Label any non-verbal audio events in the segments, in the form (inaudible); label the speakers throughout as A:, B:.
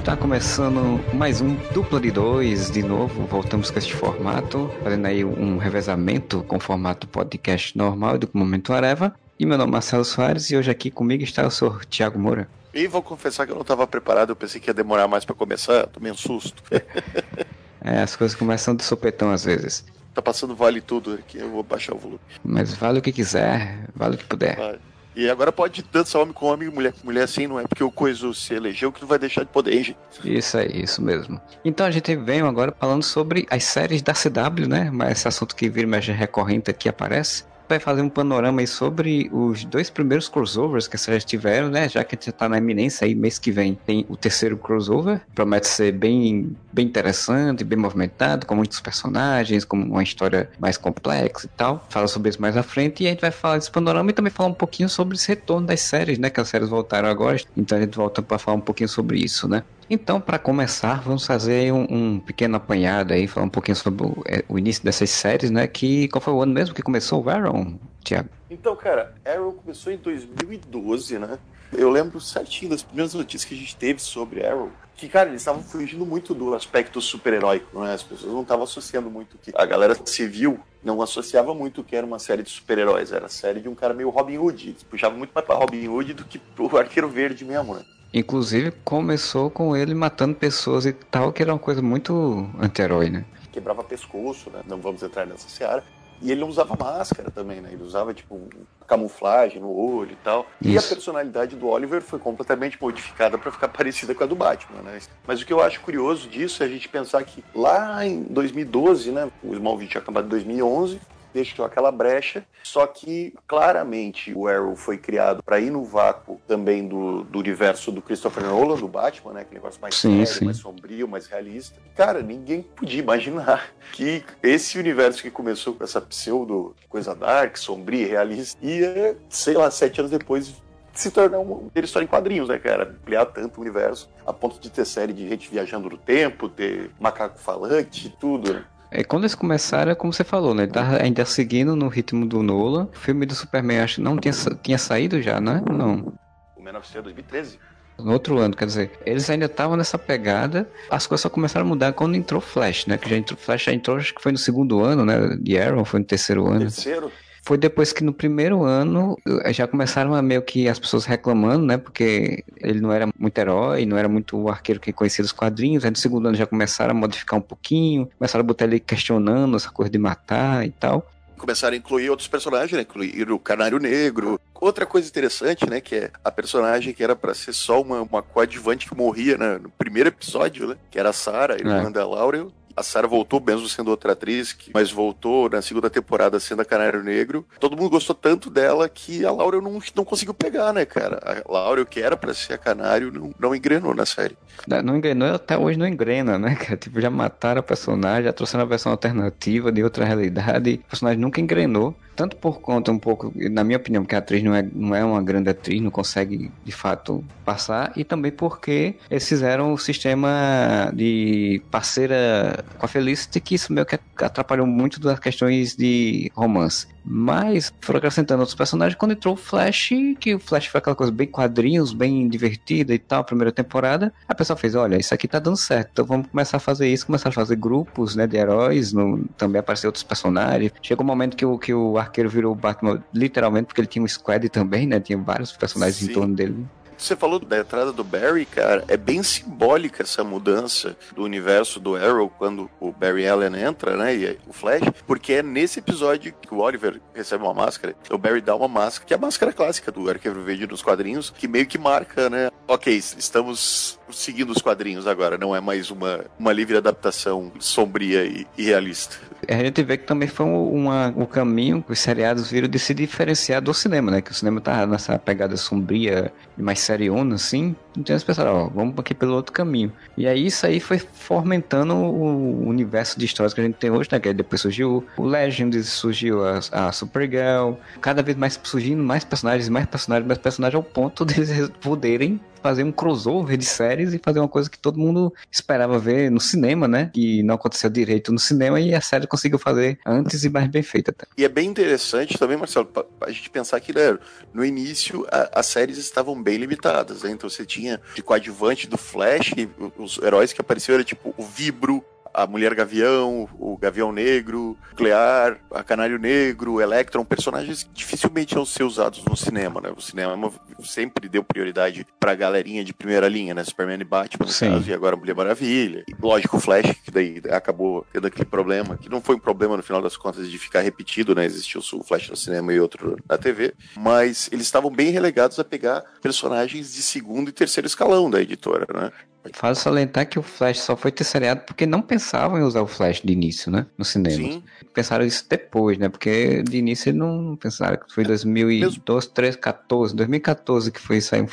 A: Está começando mais um dupla de dois, de novo, voltamos com este formato, fazendo aí um revezamento com o formato podcast normal do Momento Areva. E meu nome é Marcelo Soares e hoje aqui comigo está o senhor Tiago Moura.
B: E vou confessar que eu não estava preparado, eu pensei que ia demorar mais para começar, tomei um susto. (laughs)
A: é, as coisas começam de sopetão às vezes.
B: Tá passando vale tudo aqui, eu vou baixar o volume.
A: Mas vale o que quiser, vale o que puder.
B: Vale. E agora pode dançar homem com homem mulher com mulher assim, não é porque o coisa se elegeu que não vai deixar de poder, hein?
A: Isso aí, isso mesmo. Então a gente vem agora falando sobre as séries da CW, né? Mas esse assunto que vira mais recorrente aqui aparece fazer um panorama aí sobre os dois primeiros crossovers que vocês tiveram, né? Já que a gente tá na eminência aí, mês que vem tem o terceiro crossover. Promete ser bem, bem interessante, bem movimentado, com muitos personagens, com uma história mais complexa e tal. Fala sobre isso mais à frente e a gente vai falar desse panorama e também falar um pouquinho sobre esse retorno das séries, né? Que as séries voltaram agora. Então a gente volta para falar um pouquinho sobre isso, né? Então, para começar, vamos fazer um, um, pequeno apanhado aí, falar um pouquinho sobre o, é, o, início dessas séries, né? Que qual foi o ano mesmo que começou o Arrow, Tiago?
B: Então, cara, Arrow começou em 2012, né? Eu lembro certinho das primeiras notícias que a gente teve sobre Arrow. Que, cara, eles estavam fugindo muito do aspecto super-heróico, né? As pessoas não estavam associando muito que a galera civil não associava muito que era uma série de super-heróis, era a série de um cara meio Robin Hood. Eles puxavam muito mais pra Robin Hood do que pro Arqueiro Verde mesmo, né?
A: Inclusive, começou com ele matando pessoas e tal, que era uma coisa muito anti-herói, né?
B: Quebrava pescoço, né? Não vamos entrar nessa seara. E ele não usava máscara também, né? Ele usava, tipo, camuflagem no olho e tal. Isso. E a personalidade do Oliver foi completamente modificada para ficar (laughs) parecida com a do Batman, né? Mas o que eu acho curioso disso é a gente pensar que lá em 2012, né? O Smallville tinha acabado em 2011 deixou aquela brecha, só que claramente o Arrow foi criado para ir no vácuo também do, do universo do Christopher Nolan, do Batman, né? Aquele negócio mais sim, sério, sim. mais sombrio, mais realista. Cara, ninguém podia imaginar (laughs) que esse universo que começou com essa pseudo coisa dark, sombria, realista, ia, sei lá, sete anos depois se tornar uma história em quadrinhos, né, cara? Ampliar tanto o universo a ponto de ter série de gente viajando no tempo, ter macaco falante, tudo, né?
A: É, quando eles começaram, é como você falou, né? Ele tá ainda seguindo no ritmo do Nolan. O filme do Superman acho que não tinha, tinha saído já, né? Não.
B: O Man of Steel 2013.
A: No outro ano, quer dizer, eles ainda estavam nessa pegada. As coisas só começaram a mudar quando entrou Flash, né? Que já entrou Flash, já entrou, acho que foi no segundo ano, né? De Arrow, foi no terceiro ano.
B: Terceiro?
A: Foi depois que no primeiro ano eh, já começaram a meio que as pessoas reclamando, né? Porque ele não era muito herói, não era muito o arqueiro que conhecia dos quadrinhos. Aí no segundo ano já começaram a modificar um pouquinho, começaram a botar ele questionando essa coisa de matar e tal
B: começaram a incluir outros personagens, né? Incluir o Canário Negro. Outra coisa interessante, né? Que é a personagem que era para ser só uma, uma coadjuvante que morria né, no primeiro episódio, né? Que era a Sarah, irmã é. da Laurel. A Sarah voltou, mesmo sendo outra atriz, mas voltou na segunda temporada sendo a Canário Negro. Todo mundo gostou tanto dela que a Laura não, não conseguiu pegar, né, cara? A Laura, que era pra ser a Canário, não, não engrenou na série.
A: Não, não engrenou, até hoje não engrena, né, cara? Tipo, já mataram a personagem, já trouxeram a versão alternativa de outra realidade. O personagem nunca engrenou tanto por conta um pouco, na minha opinião, que a atriz não é, não é uma grande atriz, não consegue de fato passar, e também porque eles fizeram o sistema de parceira com a Felicity, que isso meio que atrapalhou muito das questões de romance. Mas foram acrescentando outros personagens quando entrou o Flash, que o Flash foi aquela coisa bem quadrinhos, bem divertida e tal, primeira temporada. A pessoa fez: olha, isso aqui tá dando certo, então vamos começar a fazer isso, começar a fazer grupos né, de heróis, no, também aparecer outros personagens. Chegou um momento que o, que o arqueiro virou o Batman literalmente, porque ele tinha um squad também, né? Tinha vários personagens Sim. em torno dele.
B: Você falou da entrada do Barry, cara, é bem simbólica essa mudança do universo do Arrow quando o Barry Allen entra, né, e o Flash, porque é nesse episódio que o Oliver recebe uma máscara, o Barry dá uma máscara, que é a máscara clássica do Arqueiro Verde nos quadrinhos, que meio que marca, né, ok, estamos seguindo os quadrinhos agora, não é mais uma, uma livre adaptação sombria e, e realista.
A: A gente vê que também foi uma, um caminho que os seriados viram de se diferenciar do cinema, né? Que o cinema tá nessa pegada sombria e mais seriona, assim. Então eles pensaram, ó, vamos aqui pelo outro caminho. E aí isso aí foi fomentando o universo de histórias que a gente tem hoje, né? Que depois surgiu o Legend, surgiu a, a Supergirl, cada vez mais surgindo mais personagens, mais personagens, mais personagens, ao ponto (laughs) deles poderem fazer um crossover de séries e fazer uma coisa que todo mundo esperava ver no cinema, né? Que não aconteceu direito no cinema e a série conseguiu fazer antes e mais bem feita. Até.
B: E é bem interessante também, Marcelo, a gente pensar que né, no início a, as séries estavam bem limitadas, né? Então você tinha de coadjuvante do Flash, os heróis que apareceram era tipo o Vibro, a Mulher Gavião, o Gavião Negro, Nuclear, a Canário Negro, o Electron, personagens que dificilmente iam ser usados no cinema, né? O cinema sempre deu prioridade pra galerinha de primeira linha, né? Superman e Batman, no Sim. caso, e agora Mulher Maravilha. E, lógico, o Flash, que daí acabou tendo aquele problema, que não foi um problema no final das contas de ficar repetido, né? Existiu o Flash no cinema e outro na TV, mas eles estavam bem relegados a pegar personagens de segundo e terceiro escalão da editora, né?
A: Faz salientar que o Flash só foi terceiriado porque não pensavam em usar o Flash de início, né? No cinema. Sim. Pensaram isso depois, né? Porque de início não pensaram que foi 2012, 13, 14, 2014 que foi aí,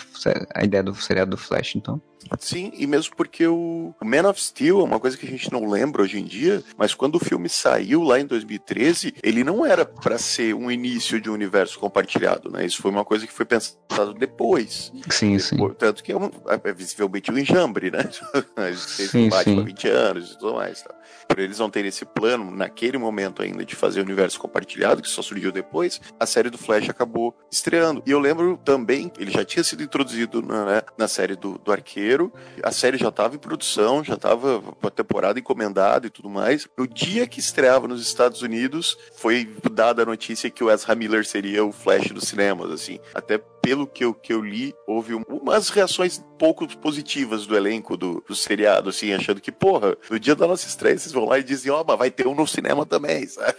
A: a ideia do seriado do Flash, então.
B: Sim, e mesmo porque o Man of Steel é uma coisa que a gente não lembra hoje em dia, mas quando o filme saiu lá em 2013, ele não era para ser um início de um universo compartilhado, né? Isso foi uma coisa que foi pensado depois.
A: Sim, sim.
B: Portanto, que é, um, é visivelmente um enjambre, né? (laughs) Gente sim, sim. 20 anos e tudo mais. Tá? Por eles não terem esse plano naquele momento ainda de fazer o universo compartilhado, que só surgiu depois, a série do Flash acabou estreando. E eu lembro também, ele já tinha sido introduzido na, né, na série do, do Arqueiro, a série já estava em produção, já estava a temporada encomendada e tudo mais. No dia que estreava nos Estados Unidos, foi dada a notícia que o Ezra Miller seria o Flash dos cinemas, assim. Até pelo que eu, que eu li, houve umas reações pouco positivas do elenco do, do seriado, assim, achando que, porra, no dia da nossa estreia vocês vão lá e dizem, ó, oh, mas vai ter um no cinema também, (laughs) sabe?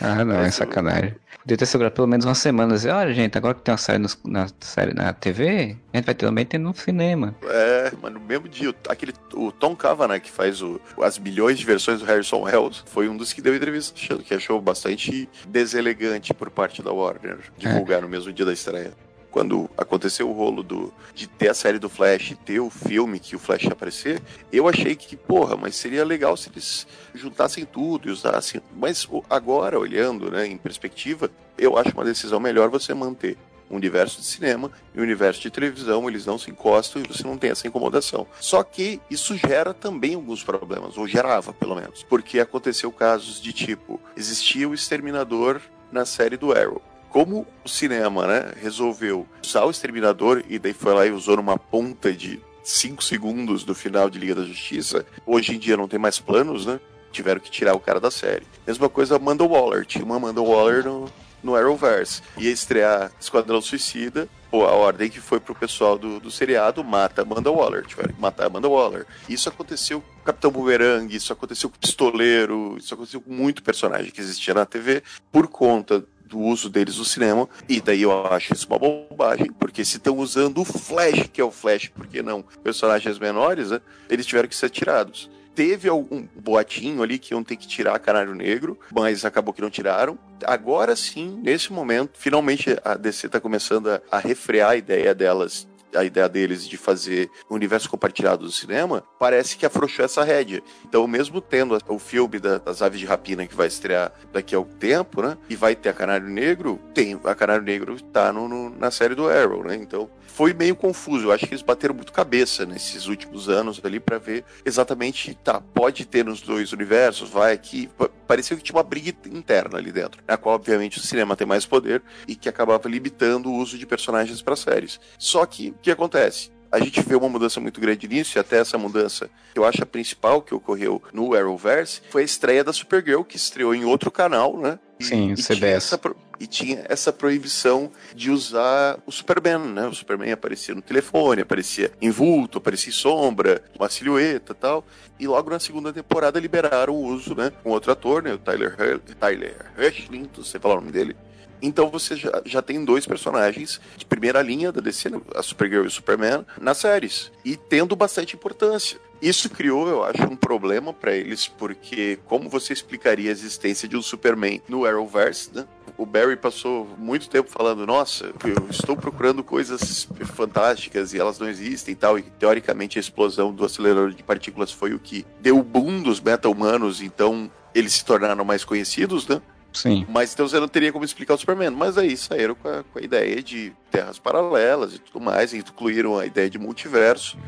A: Ah, não, é sacanagem. Podia ter segurado pelo menos uma semana. Dizer, olha, gente, agora que tem uma série, no, na, série na TV, a gente vai ter, também ter no cinema.
B: É, mas no mesmo dia, aquele, o Tom Cavanagh, que faz o, as milhões de versões do Harrison Wells, foi um dos que deu entrevista achando que achou bastante deselegante por parte da Warner divulgar é. no mesmo dia da estreia quando aconteceu o rolo do, de ter a série do Flash e ter o filme que o Flash ia aparecer, eu achei que, porra, mas seria legal se eles juntassem tudo e usassem. Mas agora, olhando né, em perspectiva, eu acho uma decisão melhor você manter o universo de cinema e o universo de televisão, eles não se encostam e você não tem essa incomodação. Só que isso gera também alguns problemas, ou gerava pelo menos, porque aconteceu casos de tipo, existia o Exterminador na série do Arrow como o cinema, né, resolveu usar o Exterminador e daí foi lá e usou numa ponta de 5 segundos do final de Liga da Justiça, hoje em dia não tem mais planos, né? Tiveram que tirar o cara da série. Mesma coisa Amanda Waller. Tinha uma Amanda Waller no, no Arrowverse. Ia estrear Esquadrão Suicida. Pô, a ordem que foi pro pessoal do, do seriado mata Amanda Waller. Tiveram que matar Amanda Waller. Isso aconteceu com Capitão Boomerang, isso aconteceu com o Pistoleiro, isso aconteceu com muito personagem que existia na TV por conta do uso deles no cinema. E daí eu acho isso uma bobagem, porque se estão usando o Flash, que é o Flash, por que não personagens menores, né? Eles tiveram que ser tirados. Teve algum boatinho ali que iam ter que tirar Canário Negro, mas acabou que não tiraram. Agora sim, nesse momento, finalmente a DC está começando a, a refrear a ideia delas a ideia deles de fazer o universo compartilhado do cinema, parece que afrouxou essa rédea. Então, mesmo tendo o filme das Aves de Rapina que vai estrear daqui a algum tempo, né? E vai ter a Canário Negro, tem a Canário Negro tá no, no, na série do Arrow, né? Então, foi meio confuso. Eu acho que eles bateram muito cabeça nesses últimos anos ali para ver exatamente, tá, pode ter nos dois universos, vai aqui. Parecia que tinha uma briga interna ali dentro, na qual, obviamente, o cinema tem mais poder e que acabava limitando o uso de personagens para séries. Só que o que acontece? a gente vê uma mudança muito grande nisso, e até essa mudança, eu acho a principal que ocorreu no Arrowverse, foi a estreia da Supergirl, que estreou em outro canal, né?
A: Sim, e CBS.
B: Tinha essa, e tinha essa proibição de usar o Superman, né? O Superman aparecia no telefone, aparecia em vulto, aparecia em sombra, uma silhueta tal. E logo na segunda temporada liberaram o uso, né? Com outro ator, né? O Tyler, Tyler Hoechlin, não sei falar o nome dele então você já, já tem dois personagens de primeira linha da DC, né? a Supergirl e o Superman, nas séries. E tendo bastante importância. Isso criou, eu acho, um problema para eles, porque como você explicaria a existência de um Superman no Arrowverse, né? O Barry passou muito tempo falando: Nossa, eu estou procurando coisas fantásticas e elas não existem e tal. E teoricamente a explosão do acelerador de partículas foi o que deu o boom dos meta-humanos, então eles se tornaram mais conhecidos, né?
A: Sim.
B: Mas então você não teria como explicar o Superman. Mas aí saíram com a, com a ideia de terras paralelas e tudo mais, e incluíram a ideia de multiverso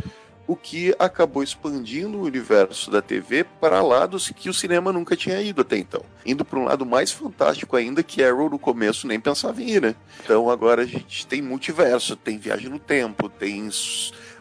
B: o que acabou expandindo o universo da TV para lados que o cinema nunca tinha ido até então. Indo para um lado mais fantástico ainda, que Arrow no começo nem pensava em ir, né? Então agora a gente tem multiverso, tem viagem no tempo, tem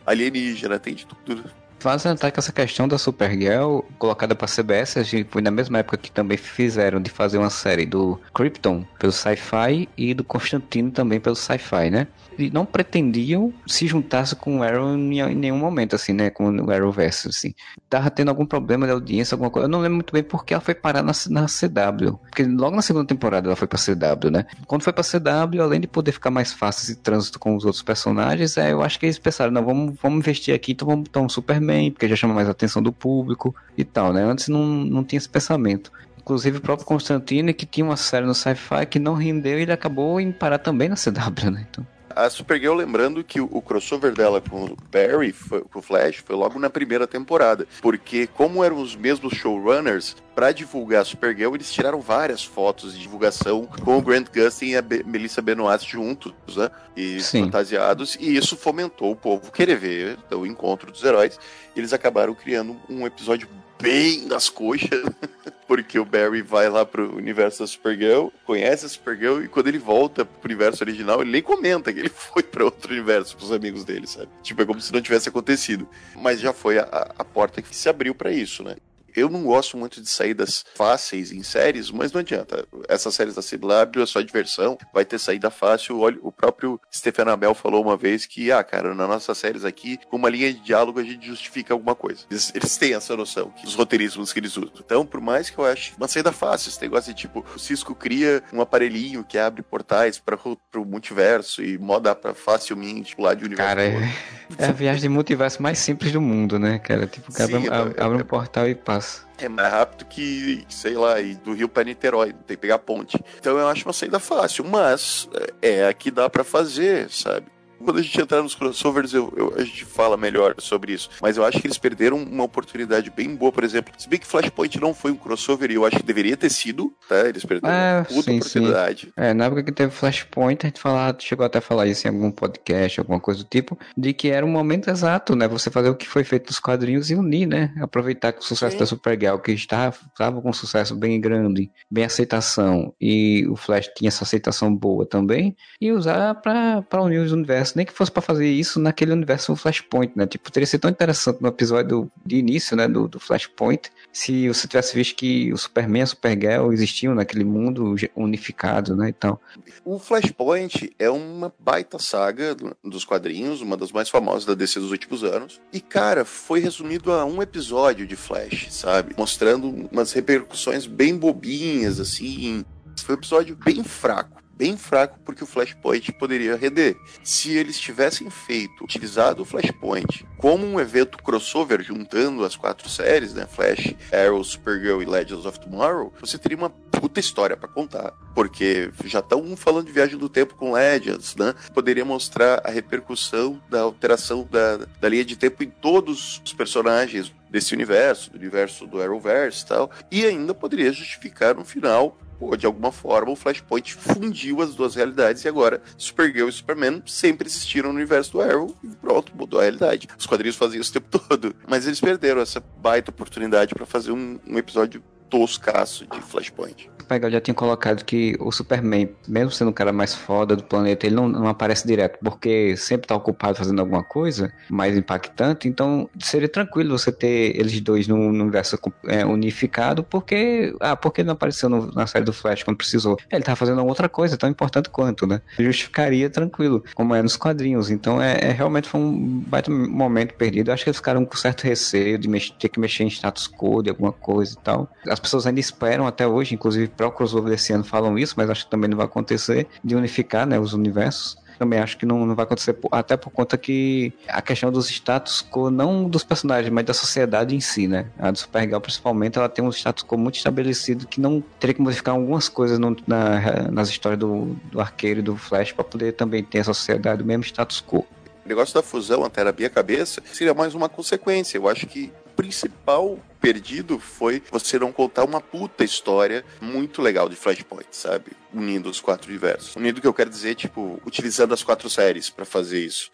B: alienígena, tem de tudo.
A: Vale lembrar que essa questão da Supergirl, colocada para CBS, a gente foi na mesma época que também fizeram de fazer uma série do Krypton pelo Sci-Fi e do Constantino também pelo Sci-Fi, né? Não pretendiam se juntar com o Arrow em, nenhum momento, assim, né? Com o Arrowverse, assim. Tava tendo algum problema de audiência, alguma coisa. Eu não lembro muito bem porque ela foi parar na, na CW. Porque logo na segunda temporada ela foi pra CW, né? Quando foi pra CW, além de poder ficar mais fácil esse trânsito com os outros personagens, é, eu acho que eles pensaram, não, vamos, vamos investir aqui, então vamos botar um Superman, porque já chama mais a atenção do público e tal, né? Antes não, não tinha esse pensamento. Inclusive o próprio Constantine, que tinha uma série no Sci-Fi que não rendeu, ele acabou em parar também na CW, né? Então...
B: A Supergirl, lembrando que o crossover dela com o Barry, foi, com o Flash, foi logo na primeira temporada. Porque, como eram os mesmos showrunners, para divulgar a Supergirl, eles tiraram várias fotos de divulgação com o Grant Gustin e a Be Melissa Benoist juntos, né? E Sim. fantasiados. E isso fomentou o povo querer ver então, o encontro dos heróis. Eles acabaram criando um episódio bem nas coxas, (laughs) porque o Barry vai lá pro universo da Supergirl, conhece a Supergirl e quando ele volta pro universo original, ele nem comenta que ele (laughs) foi para outro universo pros amigos dele, sabe? Tipo, é como se não tivesse acontecido. Mas já foi a, a porta que se abriu para isso, né? Eu não gosto muito de saídas fáceis em séries, mas não adianta. Essas séries da CW é só diversão, vai ter saída fácil. Olha, o próprio Stephen Amell falou uma vez que, ah, cara, nas nossas séries aqui, com uma linha de diálogo a gente justifica alguma coisa. Eles, eles têm essa noção, que os roteirismos que eles usam. Então, por mais que eu ache uma saída fácil, esse negócio de tipo, o Cisco cria um aparelhinho que abre portais para o multiverso e moda para facilmente pular de universo.
A: Cara, é, é, a viagem de multiverso mais simples do mundo, né, cara? Tipo, Sim, abre, é, abre um portal e passa
B: é mais rápido que, sei lá, do Rio para Niterói, tem que pegar ponte. Então eu acho uma saída fácil, mas é, é a que dá para fazer, sabe? Quando a gente entrar nos crossovers, eu, eu, a gente fala melhor sobre isso. Mas eu acho que eles perderam uma oportunidade bem boa, por exemplo. Se bem que Flashpoint não foi um crossover e eu acho que deveria ter sido, tá? Eles perderam é, uma puta sim, oportunidade. Sim.
A: É, na época que teve Flashpoint, a gente falava, chegou até a falar isso em algum podcast, alguma coisa do tipo, de que era um momento exato, né? Você fazer o que foi feito nos quadrinhos e unir, né? Aproveitar que o sucesso sim. da Supergirl, que estava, estava com um sucesso bem grande, bem aceitação, e o Flash tinha essa aceitação boa também, e usar para unir os universos, nem que fosse para fazer isso naquele universo Flashpoint, né? Tipo, teria sido tão interessante no episódio de início, né, do, do Flashpoint, se você tivesse visto que o Superman e a Supergirl existiam naquele mundo unificado, né, então.
B: O Flashpoint é uma baita saga dos quadrinhos, uma das mais famosas da DC dos últimos anos. E, cara, foi resumido a um episódio de Flash, sabe? Mostrando umas repercussões bem bobinhas, assim. Foi um episódio bem fraco bem fraco porque o Flashpoint poderia render. Se eles tivessem feito, utilizado o Flashpoint como um evento crossover juntando as quatro séries, né, Flash, Arrow, Supergirl e Legends of Tomorrow, você teria uma puta história para contar, porque já estão falando de viagem do tempo com Legends, né? Poderia mostrar a repercussão da alteração da, da linha de tempo em todos os personagens desse universo, do universo do Arrowverse e tal, e ainda poderia justificar no final pô, de alguma forma o Flashpoint fundiu as duas realidades e agora Supergirl e Superman sempre existiram no universo do Arrow e pronto, mudou a realidade. Os quadrinhos faziam isso o tempo (laughs) todo, mas eles perderam essa baita oportunidade para fazer um, um episódio toscaço de Flashpoint.
A: Pegal já tinha colocado que o Superman, mesmo sendo o cara mais foda do planeta, ele não, não aparece direto, porque sempre tá ocupado fazendo alguma coisa mais impactante, então seria tranquilo você ter eles dois no universo é, unificado, porque, ah, porque não apareceu no, na série do Flash quando precisou? Ele tá fazendo outra coisa tão importante quanto, né? Justificaria tranquilo, como é nos quadrinhos, então é, é realmente foi um baita momento perdido, Eu acho que eles ficaram com certo receio de mexer, ter que mexer em status quo de alguma coisa e tal. As pessoas ainda esperam até hoje, inclusive para o crossover desse ano falam isso, mas acho que também não vai acontecer, de unificar né, os universos também acho que não, não vai acontecer, até por conta que a questão dos status quo, não dos personagens, mas da sociedade em si, né? A do Supergirl, principalmente, ela tem um status quo muito estabelecido que não teria que modificar algumas coisas no, na, nas histórias do, do Arqueiro e do Flash para poder também ter essa sociedade, o mesmo status quo.
B: O negócio da fusão, até na minha cabeça, seria mais uma consequência. Eu acho que principal perdido foi você não contar uma puta história muito legal de Flashpoint, sabe? Unindo os quatro universos. Unindo o que eu quero dizer, tipo, utilizando as quatro séries para fazer isso.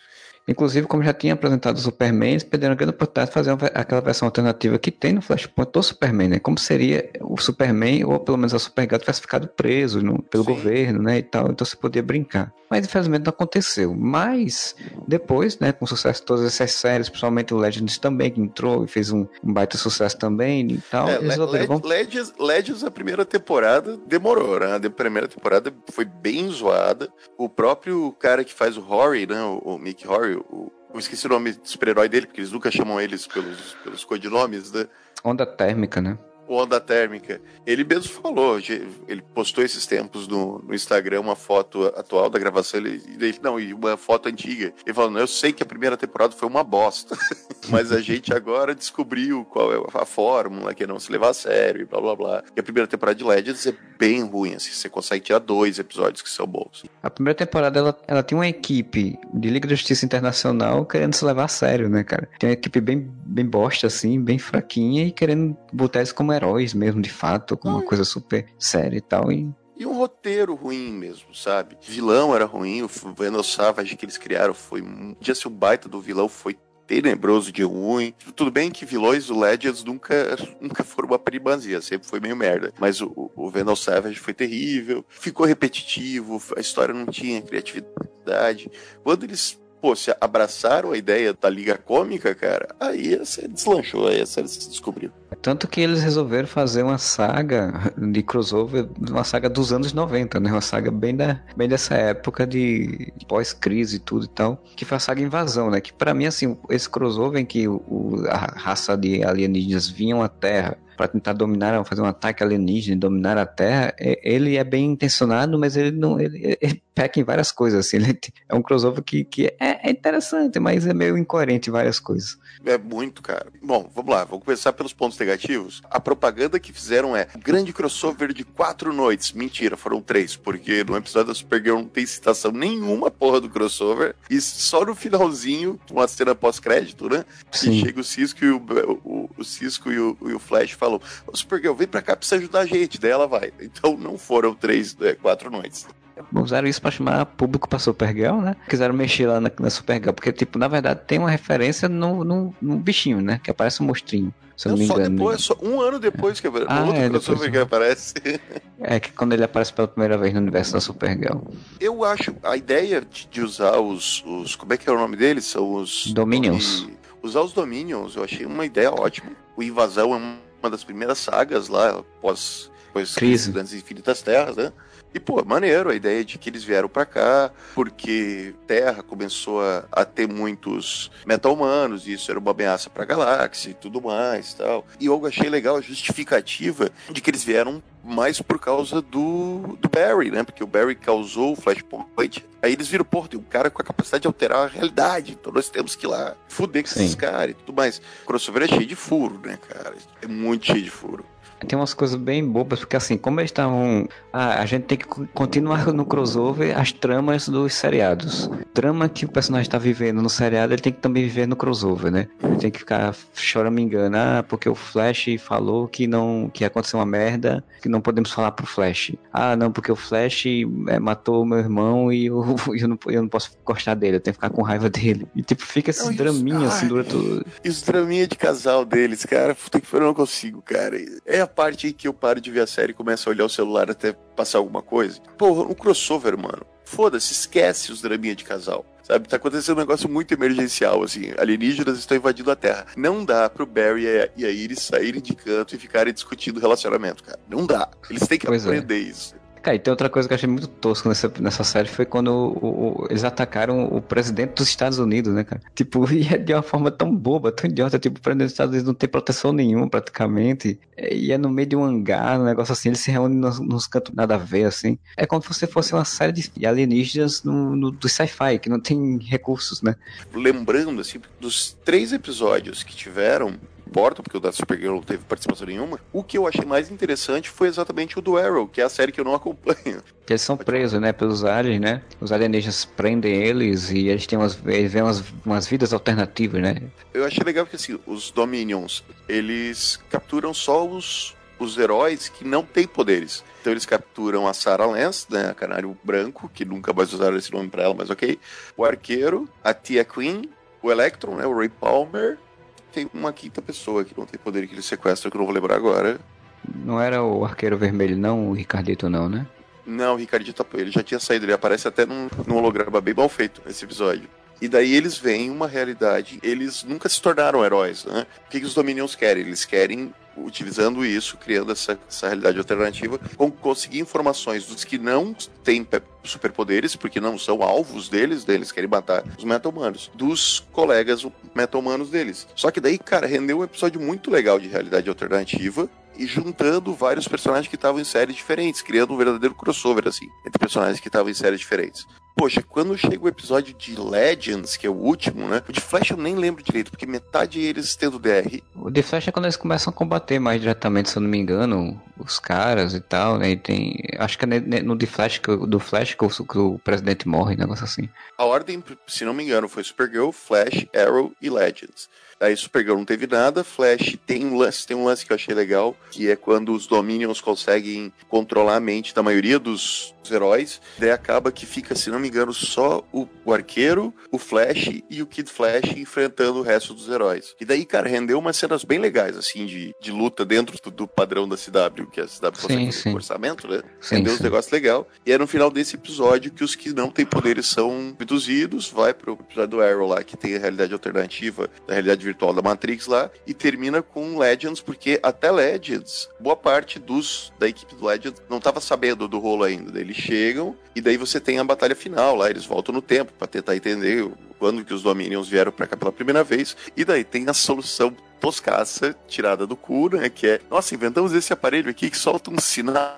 A: Inclusive, como já tinha apresentado o Superman, eles perderam a grande oportunidade de fazer uma, aquela versão alternativa que tem no Flashpoint do Superman, né? Como seria o Superman, ou pelo menos a Supergirl, tivesse ficado preso no, pelo Sim. governo, né? E tal, então você podia brincar. Mas infelizmente não aconteceu. Mas depois, né, com o sucesso de todas essas séries, principalmente o Legends também, que entrou e fez um, um baita sucesso também e tal. É,
B: resolveram... Legends, Legends, a primeira temporada demorou, né? A primeira temporada foi bem zoada. O próprio cara que faz o Horry, né? O, o Mick Horry, o, eu esqueci o nome do super-herói dele, porque eles nunca chamam eles pelos, pelos codinomes, né?
A: Onda térmica, né?
B: Onda térmica. Ele mesmo falou, ele postou esses tempos no, no Instagram uma foto atual da gravação, ele, ele, não, e uma foto antiga. Ele falou, eu sei que a primeira temporada foi uma bosta, (laughs) mas a gente agora descobriu qual é a fórmula, que é não se levar a sério e blá blá blá. E a primeira temporada de Legends é bem ruim, assim, você consegue tirar dois episódios que são bons.
A: A primeira temporada, ela, ela tem uma equipe de Liga da Justiça Internacional querendo se levar a sério, né, cara? Tem uma equipe bem, bem bosta, assim, bem fraquinha e querendo botar isso como heróis mesmo, de fato, com uma coisa super séria e tal. E
B: e um roteiro ruim mesmo, sabe? Vilão era ruim, o Venom Savage que eles criaram foi. Podia ser o baita do vilão, foi tenebroso de ruim. Tudo bem que vilões do Legends nunca, nunca foram uma primazia, sempre foi meio merda. Mas o, o Venom Savage foi terrível, ficou repetitivo, a história não tinha criatividade. Quando eles pô, se abraçaram a ideia da Liga Cômica, cara, aí você deslanchou, aí série se descobriu.
A: Tanto que eles resolveram fazer uma saga de crossover, uma saga dos anos 90, né? Uma saga bem, da, bem dessa época de pós-crise e tudo e tal, que foi a saga Invasão, né? Que para mim, assim, esse crossover em que o, a raça de alienígenas vinham à Terra para tentar dominar, fazer um ataque alienígena, dominar a Terra, ele é bem intencionado, mas ele não, ele, ele (laughs) peca em várias coisas, assim, ele é um crossover que, que é, é interessante, mas é meio incoerente em várias coisas.
B: É muito, cara. Bom, vamos lá, vamos começar pelos pontos negativos. A propaganda que fizeram é grande crossover de quatro noites. Mentira, foram três, porque no episódio da Supergirl não tem citação nenhuma porra do crossover. E só no finalzinho, uma cena pós-crédito, né? Sim. E chega o Cisco e o, o, o Cisco e o, e o Flash falam: Ô Supergirl, vem pra cá, precisa ajudar a gente. Daí ela vai. Então não foram três, é, quatro noites
A: usaram isso pra chamar público pra Supergirl, né? Quiseram mexer lá na, na Supergirl, porque, tipo, na verdade tem uma referência no, no, no bichinho, né? Que aparece um monstrinho. Se eu não, não me engano.
B: Depois, só um ano depois que
A: ah,
B: outro
A: é,
B: que aparece.
A: É que quando ele aparece pela primeira vez no universo da Supergirl.
B: Eu acho a ideia de, usar os, os. Como é que é o nome deles? São os.
A: Dominions.
B: usar os Dominions, eu achei uma ideia ótima. O Invasão é uma das primeiras sagas lá, após. Depois
A: Crise
B: das Infinitas Terras, né? E, pô, maneiro a ideia de que eles vieram para cá, porque Terra começou a, a ter muitos meta-humanos, e isso era uma ameaça pra galáxia e tudo mais tal. E eu achei legal a justificativa de que eles vieram mais por causa do, do Barry, né? Porque o Barry causou o Flashpoint. Aí eles viram, pô, tem um cara com a capacidade de alterar a realidade, então nós temos que ir lá fuder com esses caras e tudo mais. O crossover é cheio de furo, né, cara? É muito cheio de furo
A: tem umas coisas bem bobas, porque assim, como eles estavam. Ah, a gente tem que continuar no crossover as tramas dos seriados. Trama que o personagem está vivendo no seriado, ele tem que também viver no crossover, né? Ele tem que ficar choramingando, ah, porque o Flash falou que não que aconteceu uma merda, que não podemos falar pro Flash. Ah, não, porque o Flash é, matou meu irmão e eu, (laughs) eu, não, eu não posso gostar dele, eu tenho que ficar com raiva dele. E tipo, fica esse draminha assim durante tudo.
B: Os draminha de casal deles, cara, puta que eu não consigo, cara. É a parte em que eu paro de ver a série e começo a olhar o celular até passar alguma coisa. Porra, um crossover, mano. Foda-se, esquece os draminha de casal. Sabe, tá acontecendo um negócio muito emergencial, assim. Alienígenas estão invadindo a Terra. Não dá pro Barry e a Iris saírem de canto e ficarem discutindo relacionamento, cara. Não dá. Eles têm que pois é. aprender é. isso.
A: Cara, e tem outra coisa que eu achei muito tosco nessa, nessa série foi quando o, o, eles atacaram o presidente dos Estados Unidos, né, cara? Tipo, (laughs) e é de uma forma tão boba, tão idiota. Tipo, o presidente dos Estados Unidos não tem proteção nenhuma, praticamente. E é no meio de um hangar, um negócio assim, eles se reúnem nos, nos cantos nada a ver, assim. É como se fosse uma série de alienígenas no, no, do sci-fi, que não tem recursos, né?
B: Lembrando, assim, dos três episódios que tiveram, importam, porque o da Supergirl não teve participação nenhuma. O que eu achei mais interessante foi exatamente o do Arrow, que é a série que eu não acompanho. (laughs)
A: Eles são presos, né, pelos aliens, né? Os alienígenas prendem eles e eles têm umas, eles vêm umas, umas vidas alternativas, né?
B: Eu achei legal que assim, os Dominions, eles capturam só os, os heróis que não têm poderes. Então eles capturam a Sarah Lance, né, a Canário Branco, que nunca mais usaram esse nome pra ela, mas ok. O Arqueiro, a Tia Queen, o Electron, né, o Ray Palmer. Tem uma quinta pessoa que não tem poder que ele sequestra, que eu não vou lembrar agora.
A: Não era o Arqueiro Vermelho, não, o Ricardito, não, né?
B: Não, o Ricardito, ele já tinha saído, ele aparece até num, num holograma bem mal feito nesse episódio. E daí eles veem uma realidade, eles nunca se tornaram heróis, né? O que, que os Dominions querem? Eles querem, utilizando isso, criando essa, essa realidade alternativa, conseguir informações dos que não têm superpoderes, porque não são alvos deles, deles querem matar os meta-humanos, dos colegas meta-humanos deles. Só que daí, cara, rendeu um episódio muito legal de realidade alternativa, e juntando vários personagens que estavam em séries diferentes, criando um verdadeiro crossover, assim, entre personagens que estavam em séries diferentes. Poxa, quando chega o episódio de Legends, que é o último, né? O de Flash eu nem lembro direito, porque metade eles tendo DR.
A: O de Flash é quando eles começam a combater mais diretamente, se eu não me engano, os caras e tal, né? E tem. Acho que é no de Flash, do Flash que o, que o presidente morre, negócio assim.
B: A ordem, se não me engano, foi Supergirl, Flash, Arrow e Legends. Aí Supergirl não teve nada, Flash tem um lance, tem um lance que eu achei legal, que é quando os Dominions conseguem controlar a mente da maioria dos heróis, daí acaba que fica, se não me engano, só o, o Arqueiro, o Flash e o Kid Flash enfrentando o resto dos heróis. E daí, cara, rendeu umas cenas bem legais, assim, de, de luta dentro do, do padrão da CW, que a CW consegue sim, orçamento, né? Sim, rendeu sim. uns negócios legal. E é no final desse episódio que os que não têm poderes são abduzidos, vai pro episódio do Arrow lá, que tem a realidade alternativa, da realidade virtual da Matrix lá, e termina com Legends, porque até Legends, boa parte dos da equipe do Legends não tava sabendo do rolo ainda. Eles chegam e daí você tem a batalha final lá, eles voltam no tempo para tentar entender quando que os Dominions vieram para cá pela primeira vez, e daí tem a solução toscaça tirada do cu, né? Que é, nossa, inventamos esse aparelho aqui que solta um sinal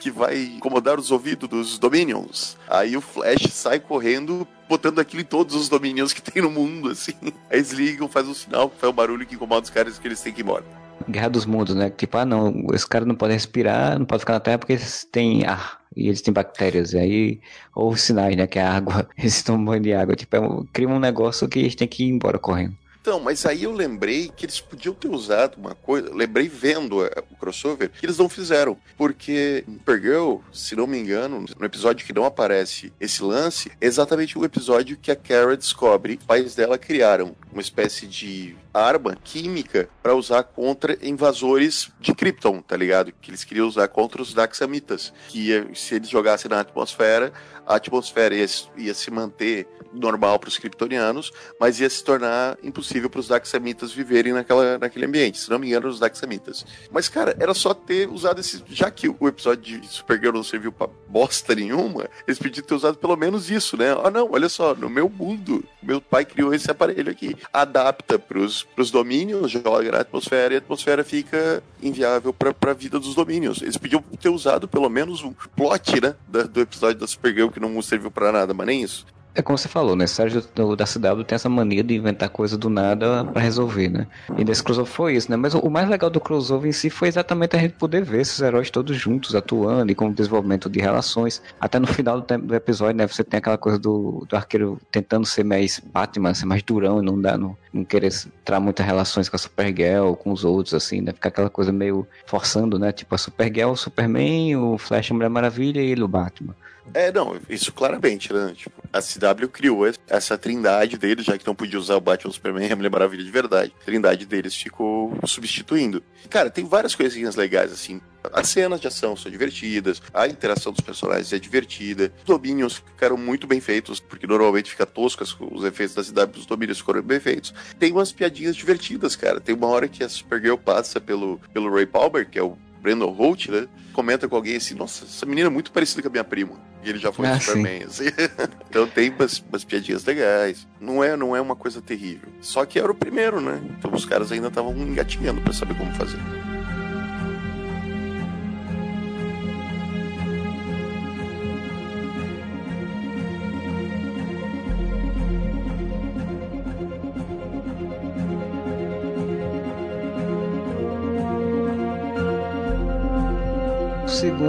B: que vai incomodar os ouvidos dos Dominions. Aí o Flash sai correndo, botando aquilo em todos os Dominions que tem no mundo, assim. Aí eles ligam, faz um sinal, faz um barulho que incomoda os caras que eles têm que ir embora.
A: Guerra dos Mundos, né? Tipo, ah, não, esse cara não pode respirar, não pode ficar na Terra porque eles têm ar e eles têm bactérias. E aí, ou sinais, né? Que é água, (laughs) eles estão banhando de água. Tipo, é, cria um negócio que eles têm que ir embora correndo.
B: Então, mas aí eu lembrei que eles podiam ter usado uma coisa, lembrei vendo o crossover, que eles não fizeram. Porque Supergirl, se não me engano, no episódio que não aparece esse lance, é exatamente o episódio que a Kara descobre que pais dela criaram uma espécie de arma química para usar contra invasores de Krypton, tá ligado? Que eles queriam usar contra os Daxamitas. Que se eles jogassem na atmosfera, a atmosfera ia, ia se manter normal para os kryptonianos, mas ia se tornar impossível para os Daxamitas viverem naquela, naquele ambiente. Se não me engano, os Daxamitas. Mas, cara, era só ter usado esse. Já que o episódio de Supergirl não serviu para bosta nenhuma, eles podiam ter usado pelo menos isso, né? Ah, não, olha só, no meu mundo, meu pai criou esse aparelho aqui. Adapta para os domínios, joga na atmosfera e a atmosfera fica inviável para a vida dos domínios. Eles podiam ter usado pelo menos um plot, né? Do, do episódio da Supergirl que não serviu para nada, mas nem isso.
A: É como você falou, né? Sérgio do, da CW tem essa mania de inventar coisa do nada para resolver, né? E nesse crossover foi isso, né? Mas o, o, mais legal do crossover em si foi exatamente a gente poder ver esses heróis todos juntos atuando e com o desenvolvimento de relações. Até no final do, do episódio, né? Você tem aquela coisa do, do arqueiro tentando ser mais Batman, ser mais durão e não dá, não, não querer entrar muitas relações com a Supergirl, com os outros, assim, né? Ficar aquela coisa meio forçando, né? Tipo a Supergirl, o Superman, o Flash, a Mulher Maravilha e ele o Batman.
B: É, não, isso claramente, né? Tipo, a CW criou essa trindade deles, já que não podia usar o Batman, o Superman a Mulher Maravilha de verdade. A trindade deles ficou substituindo. Cara, tem várias coisinhas legais, assim. As cenas de ação são divertidas, a interação dos personagens é divertida, os domínios ficaram muito bem feitos, porque normalmente fica tosco os efeitos da cidade, os domínios foram bem feitos. Tem umas piadinhas divertidas, cara. Tem uma hora que a Supergirl passa pelo, pelo Ray Palmer, que é o Brandon Holt, né? Comenta com alguém assim, nossa, essa menina é muito parecida com a minha prima. E ele já foi ah, Superman, assim. (laughs) então tem umas, umas, piadinhas legais. Não é, não é uma coisa terrível. Só que era o primeiro, né? Então os caras ainda estavam engatinhando para saber como fazer.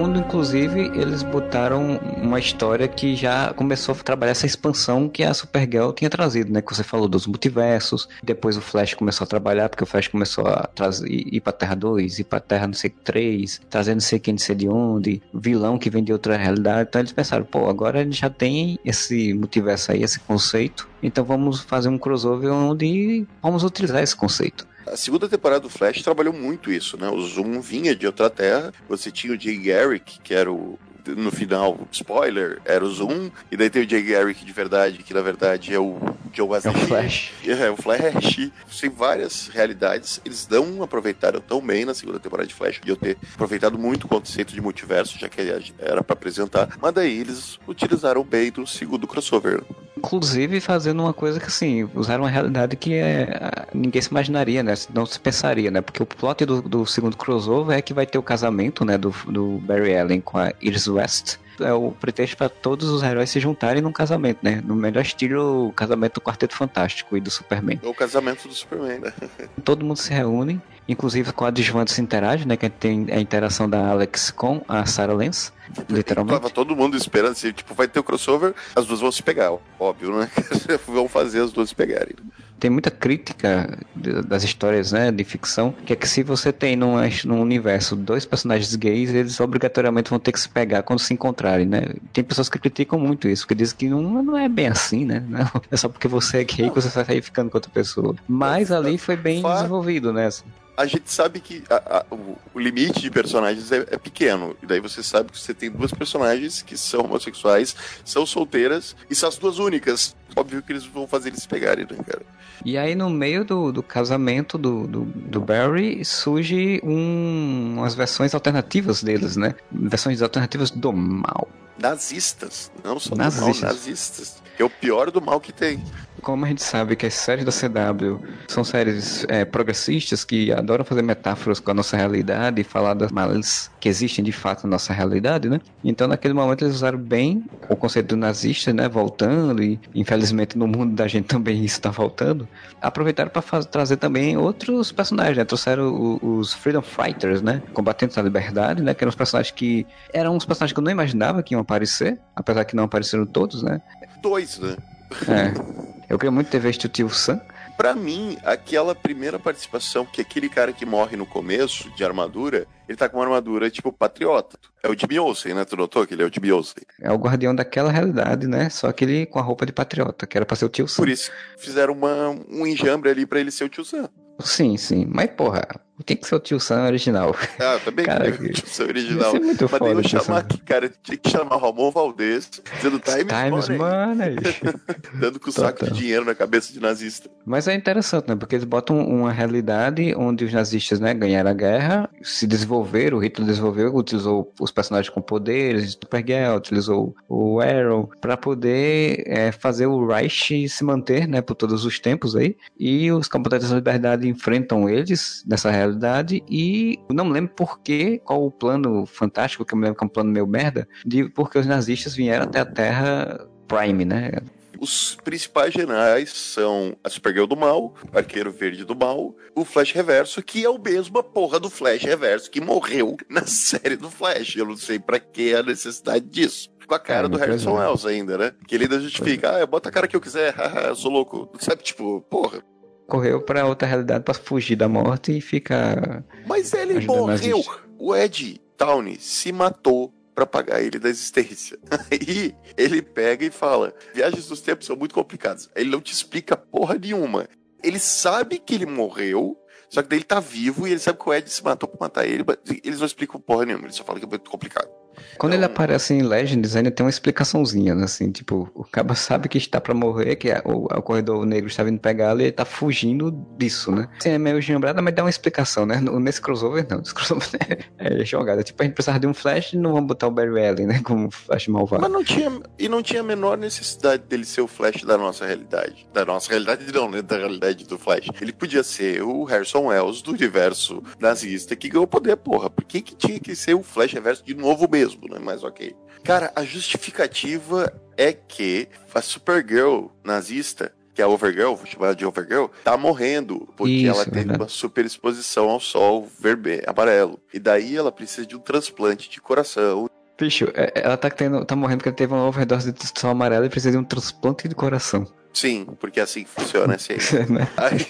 A: Segundo, inclusive, eles botaram uma história que já começou a trabalhar essa expansão que a Supergirl tinha trazido, né? Que você falou dos multiversos. Depois o Flash começou a trabalhar, porque o Flash começou a trazer, ir pra Terra 2, ir pra Terra não sei 3, trazendo não sei quem, não sei de onde, vilão que vem de outra realidade. Então eles pensaram, pô, agora a gente já tem esse multiverso aí, esse conceito. Então vamos fazer um crossover onde vamos utilizar esse conceito.
B: A segunda temporada do Flash trabalhou muito isso, né? O Zoom vinha de outra terra, você tinha o Jay Garrick, que era o, no final, spoiler, era o Zoom, e daí tem o Jay Garrick de verdade, que na verdade é o Joe Wesley.
A: É o Flash.
B: É, o Flash. Tem várias realidades, eles não aproveitaram tão bem na segunda temporada de Flash, de eu ter aproveitado muito o conceito de multiverso, já que era para apresentar, mas daí eles utilizaram bem do segundo crossover
A: inclusive fazendo uma coisa que assim, usaram uma realidade que é, ninguém se imaginaria, né? Não se pensaria, né? Porque o plot do, do segundo crossover é que vai ter o casamento, né, do, do Barry Allen com a Iris West. É o pretexto para todos os heróis se juntarem num casamento, né? No melhor estilo, o casamento do Quarteto Fantástico e do Superman.
B: O casamento do Superman, né? (laughs)
A: Todo mundo se reúne, inclusive com a adjuvante se interage, né? Que tem a interação da Alex com a Sarah Lance. Literalmente.
B: Tava todo mundo esperando, assim, tipo, vai ter o crossover, as duas vão se pegar, óbvio, né? (laughs) vão fazer as duas se pegarem.
A: Tem muita crítica das histórias né, de ficção, que é que se você tem num, num universo dois personagens gays, eles obrigatoriamente vão ter que se pegar quando se encontrarem, né? Tem pessoas que criticam muito isso, que dizem que não, não é bem assim, né? Não é só porque você é gay que você vai sair ficando com outra pessoa. Mas ali foi bem desenvolvido, né? Assim
B: a gente sabe que a, a, o, o, limite de personagens é, é, pequeno. E daí você sabe que você tem duas personagens que são homossexuais, são solteiras e são as duas únicas. Óbvio que eles vão fazer eles pegarem, né, cara?
A: E aí, no meio do, do casamento do, do, do Barry, surge um, umas versões alternativas deles, né? Versões alternativas do mal.
B: Nazistas, não só nazistas. do mal, nazistas. Que é o pior do mal que tem
A: como a gente sabe que as séries da CW são séries é, progressistas que adoram fazer metáforas com a nossa realidade e falar das males que existem de fato na nossa realidade, né? Então, naquele momento, eles usaram bem o conceito do nazista, né? Voltando, e infelizmente no mundo da gente também isso está voltando. Aproveitaram para trazer também outros personagens, né? Trouxeram o, os Freedom Fighters, né? Combatentes da liberdade, né? Que eram os personagens que eram uns personagens que eu não imaginava que iam aparecer, apesar que não apareceram todos, né?
B: Dois, né?
A: É. (laughs) Eu queria muito ter visto o tio Sam.
B: Pra mim, aquela primeira participação, que aquele cara que morre no começo, de armadura, ele tá com uma armadura tipo patriota. É o Jimmy Olsen, né? Tu notou que ele é o Jimmy Olsen?
A: É o guardião daquela realidade, né? Só que ele com a roupa de patriota, que era pra ser o tio Sam.
B: Por isso fizeram uma, um enjambre ali pra ele ser o tio Sam.
A: Sim, sim. Mas, porra, tem que ser o tio Sam original.
B: Ah, também cara, que o tio Sam original.
A: Muito Mas foda,
B: tem chamar aqui, cara, tinha que chamar Ramon Valdez, dizendo Times, Times Money. (laughs) Dando com o saco de dinheiro na cabeça de nazista.
A: Mas é interessante, né? Porque eles botam uma realidade onde os nazistas, né, ganharam a guerra, se desenvolveram, o Hitler desenvolveu, utilizou os personagens com poderes, Supergirl, utilizou o Arrow, para poder é, fazer o Reich se manter, né, por todos os tempos aí. E os combatentes da liberdade enfrentam eles nessa realidade e não me lembro por que, qual o plano fantástico, que eu me lembro que é um plano meio merda, de porque os nazistas vieram até a Terra Prime, né?
B: Os principais generais são a Supergirl do Mal, o Arqueiro Verde do Mal, o Flash Reverso, que é o mesmo a porra do Flash Reverso que morreu na (laughs) série do Flash. Eu não sei para que a necessidade disso com a cara é, do Harrison Wells ainda, né? Que ele ainda justifica, ah, bota a cara que eu quiser, (laughs) eu sou louco. Sabe, tipo, porra,
A: correu para outra realidade para fugir da morte e ficar.
B: Mas ele morreu. O Ed Towney se matou para pagar ele da existência. (laughs) Aí ele pega e fala: viagens dos tempos são muito complicadas. Ele não te explica porra nenhuma. Ele sabe que ele morreu, só que daí ele tá vivo e ele sabe que o Ed se matou pra matar ele. Eles não explicam porra nenhuma, eles só falam que é muito complicado.
A: Quando então, ele aparece em Legends, ainda tem uma explicaçãozinha, né? Assim, tipo, o cabo sabe que está para morrer, que é, o, o corredor negro está vindo pegá-lo e ele tá fugindo disso, né? Assim, é meio gembrada, mas dá uma explicação, né? Nesse crossover, não. (laughs) Esse crossover é, é jogada. Tipo, a gente precisava de um Flash e não vamos botar o Barry Allen, né? Como Flash malvado.
B: Mas não tinha, e não tinha a menor necessidade dele ser o Flash da nossa realidade. Da nossa realidade, não, né? Da realidade do Flash. Ele podia ser o Harrison Wells do universo nazista que ganhou poder, porra. Por que que tinha que ser o Flash Reverso de novo mesmo, né? Mas ok. Cara, a justificativa é que a Supergirl nazista que é a Overgirl, vou chamar de Overgirl, tá morrendo porque Isso, ela teve uma superexposição ao sol vermelho, amarelo. E daí ela precisa de um transplante de coração.
A: Bicho, é, ela tá, tendo, tá morrendo porque ela teve uma overdose de sol amarelo e precisa de um transplante de coração.
B: Sim, porque é assim funciona aí. (laughs) né? aí...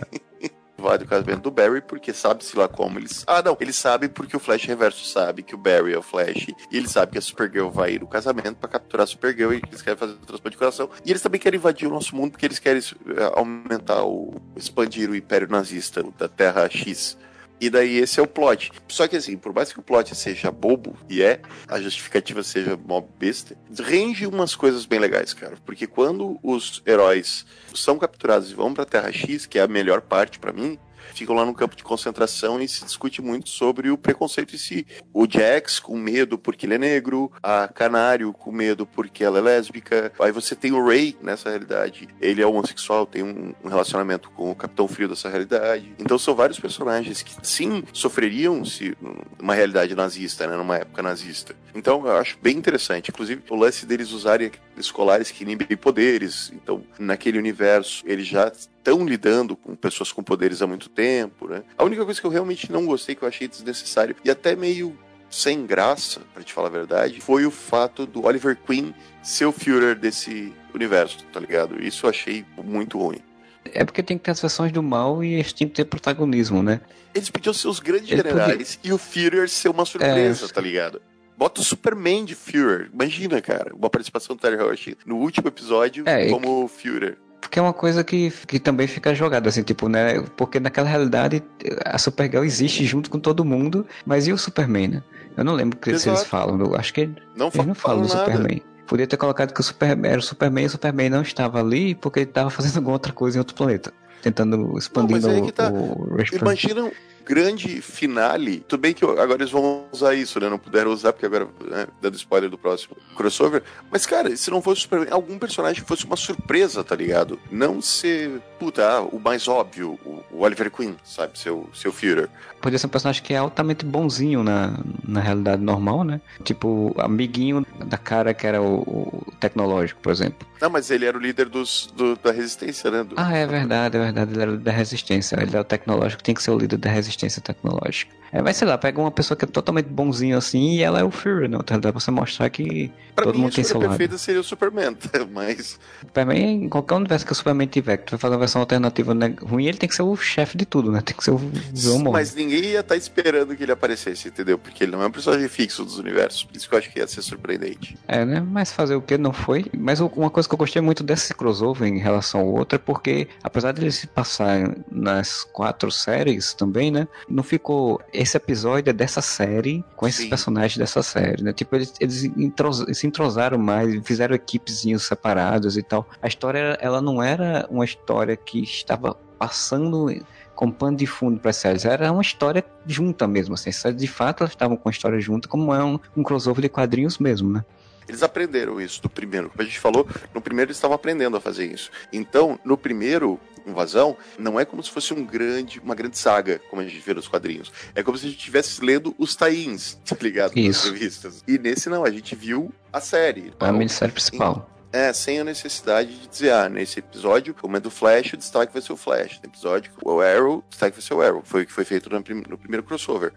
B: (laughs) (laughs) vai do casamento do Barry, porque sabe-se lá como eles. Ah, não, eles sabem porque o Flash Reverso sabe que o Barry é o Flash, e eles sabem que a Supergirl vai ir no casamento para capturar a Supergirl e eles querem fazer o transplante de coração. E eles também querem invadir o nosso mundo porque eles querem eh, aumentar o. expandir o Império Nazista da Terra X. E daí esse é o plot. Só que assim, por mais que o plot seja bobo, e é, a justificativa seja mó besta, rende umas coisas bem legais, cara. Porque quando os heróis são capturados e vão pra Terra X, que é a melhor parte para mim, ficam lá no campo de concentração e se discute muito sobre o preconceito em si. O Jax com medo porque ele é negro, a Canário com medo porque ela é lésbica. Aí você tem o Ray nessa realidade. Ele é homossexual, tem um, relacionamento com o Capitão Frio dessa realidade. Então são vários personagens que sim sofreriam se uma realidade nazista, né, numa época nazista. Então eu acho bem interessante. Inclusive o lance deles usarem escolares que inibem poderes. Então naquele universo eles já estão lidando com pessoas com poderes há muito tempo, né? A única coisa que eu realmente não gostei, que eu achei desnecessário e até meio sem graça, para te falar a verdade, foi o fato do Oliver Queen ser o Führer desse universo, tá ligado? Isso eu achei muito ruim.
A: É porque tem que ter as versões do mal e eles têm que ter protagonismo, né?
B: Eles podiam ser os grandes Ele generais podia... e o Führer ser uma surpresa, é... tá ligado? Bota o Superman de Führer. Imagina, cara, uma participação do Terry Rush no último episódio é, como que... Führer.
A: Porque é uma coisa que, que também fica jogada, assim, tipo, né? Porque naquela realidade a Supergirl existe junto com todo mundo, mas e o Superman, né? Eu não lembro que se eles falam, eu acho que
B: não
A: eles não falam do nada. Superman. Podia ter colocado que o Superman era o Superman e o Superman não estava ali porque ele estava fazendo alguma outra coisa em outro planeta. Tentando expandir o, tá. o
B: Imagina grande finale. Tudo bem que agora eles vão usar isso, né? Não puderam usar, porque agora, né, dando spoiler do próximo crossover. Mas, cara, se não fosse Superman, algum personagem fosse uma surpresa, tá ligado? Não ser, puta, ah, o mais óbvio, o Oliver Queen, sabe? Seu, seu Führer.
A: Podia ser um personagem que é altamente bonzinho na, na realidade normal, né? Tipo, amiguinho da cara que era o, o tecnológico, por exemplo.
B: Não, mas ele era o líder dos, do, da resistência, né? Do...
A: Ah, é verdade, é verdade. Ele era da resistência. Ele é o tecnológico, tem que ser o líder da resistência tecnológica. É, mas sei lá, pega uma pessoa que é totalmente bonzinho assim e ela é o Fury, né? Então dá pra você mostrar que pra todo mim, mundo tem seu lado.
B: perfeita seria o Superman, (laughs) mas...
A: Superman, em qualquer universo que o Superman tiver, que tu vai fazer uma versão alternativa né, ruim, ele tem que ser o chefe de tudo, né? Tem que ser o
B: vilão Mas ninguém ia estar tá esperando que ele aparecesse, entendeu? Porque ele não é um personagem fixo dos universos, por isso que eu acho que ia ser surpreendente.
A: É, né? Mas fazer o que não foi. Mas uma coisa que eu gostei muito desse crossover em relação ao outro é porque, apesar de ele se passar nas quatro séries também, né? Não ficou esse episódio é dessa série, com esses Sim. personagens dessa série, né? Tipo, eles, eles entros, se entrosaram mais, fizeram equipezinhos separadas e tal. A história, ela não era uma história que estava passando com pano de fundo para as séries. Era uma história junta mesmo, assim. De fato, elas estavam com a história junta, como é um, um crossover de quadrinhos mesmo, né?
B: Eles aprenderam isso do primeiro. Como a gente falou, no primeiro eles estavam aprendendo a fazer isso. Então, no primeiro invasão, não é como se fosse um grande, uma grande saga, como a gente vê nos quadrinhos. É como se a gente estivesse lendo os tains, (laughs) tá ligado?
A: Isso. revistas.
B: E nesse não, a gente viu a série.
A: Então, a minissérie principal.
B: É, sem a necessidade de dizer, ah, nesse episódio, como é do Flash, o destaque vai ser o Flash. No episódio, o Arrow, o destaque vai ser o Arrow. Foi o que foi feito no, prim no primeiro crossover.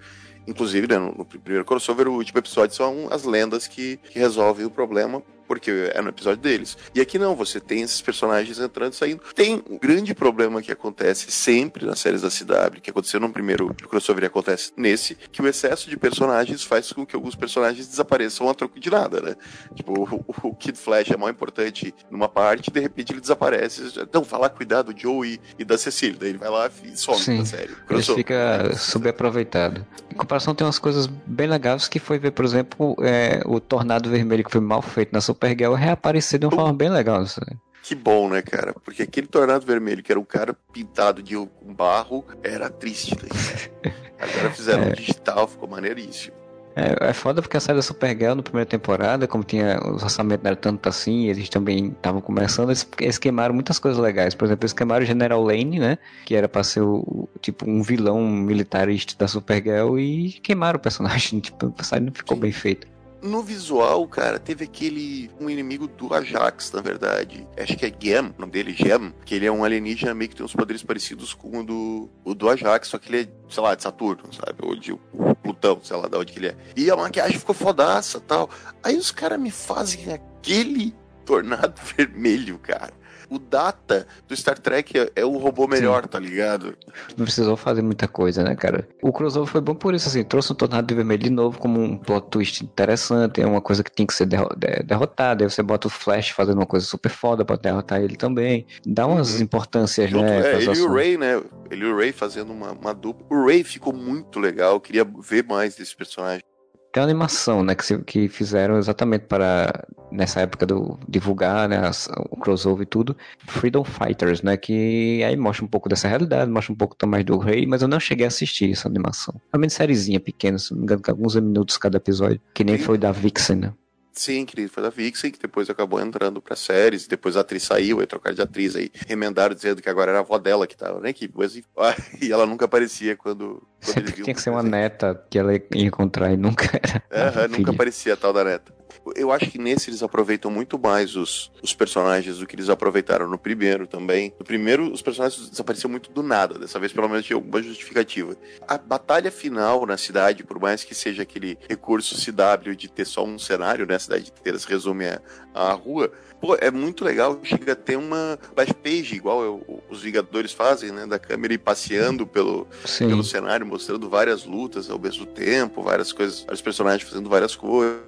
B: Inclusive, né, no, no, primeiro crossover, o último episódio são as lendas que, que resolvem o problema porque é no episódio deles. E aqui não, você tem esses personagens entrando e saindo. Tem um grande problema que acontece sempre nas séries da CW, que aconteceu no primeiro crossover e acontece nesse, que o excesso de personagens faz com que alguns personagens desapareçam a troco de nada, né? Tipo, o, o Kid Flash é mais importante numa parte, de repente ele desaparece. Não, falar cuidar do Joe e, da Cecília. Daí ele vai lá e some Sim, da série.
A: Ele fica subaproveitado. Em comparação, tem umas coisas bem legais que foi ver, por exemplo, é, o Tornado Vermelho que foi mal feito na Supergirl reaparecer de uma forma bem legal. Assim.
B: Que bom, né, cara? Porque aquele Tornado Vermelho, que era um cara pintado de um barro, era triste. Né? (laughs) Agora fizeram é. digital, ficou maneiríssimo.
A: É, é foda porque a série da Supergirl na primeira temporada, como tinha os orçamentos não era tanto assim, eles também estavam começando, eles, eles, queimaram muitas coisas legais. Por exemplo, eles queimaram o General Lane, né? Que era pra ser o, tipo um vilão militarista da Supergirl e queimaram o personagem. (laughs) Tipo, a série não ficou Sim. bem feita.
B: No visual, cara, teve aquele um inimigo do Ajax, na verdade. Acho que é Gem, o nome dele, Gem, que ele é um alienígena meio que tem uns poderes parecidos com o do, o do Ajax, só que ele é, sei lá, de Saturno, sabe? Ou de Plutão, sei lá de onde que ele é. E a maquiagem ficou fodaça tal. Aí os caras me fazem aquele tornado (laughs) vermelho, cara o Data do Star Trek é, é o robô melhor, Sim. tá ligado?
A: Não precisou fazer muita coisa, né, cara? O crossover foi bom por isso, assim, trouxe um Tornado de Vermelho de novo como um plot twist interessante, é uma coisa que tinha que ser derro derrotada, aí você bota o Flash fazendo uma coisa super foda pra derrotar ele também. Dá umas uhum. importâncias, né?
B: É, ele e o Ray, né? Ele e o Ray fazendo uma, uma dupla. O Ray ficou muito legal, eu queria ver mais desse personagem.
A: Tem uma animação, né, que, que fizeram exatamente para, nessa época do divulgar, né, as, o crossover e tudo, Freedom Fighters, né, que aí mostra um pouco dessa realidade, mostra um pouco também do rei, mas eu não cheguei a assistir essa animação. É uma minissériezinha pequena, se não me engano, com alguns minutos cada episódio, que nem foi da Vixen, né.
B: Sim, que foi da Vixen, que depois acabou entrando pra séries, depois a atriz saiu, aí trocaram de atriz, aí remendaram dizendo que agora era a avó dela que tava na equipe, mas, (laughs) e ela nunca aparecia quando, quando
A: Sempre (laughs) tinha que ser uma neta que ela ia encontrar e nunca era.
B: Uhum, nunca aparecia a tal da neta eu acho que nesse eles aproveitam muito mais os, os personagens do que eles aproveitaram no primeiro também. No primeiro, os personagens desapareciam muito do nada. Dessa vez, pelo menos, tinha alguma justificativa. A batalha final na cidade, por mais que seja aquele recurso CW de ter só um cenário, né? A cidade inteira se resume a, a rua Pô, é muito legal, chega a ter uma page, igual eu, os Vingadores fazem, né? Da câmera ir passeando pelo, pelo cenário, mostrando várias lutas ao mesmo tempo, várias coisas, vários personagens fazendo várias coisas.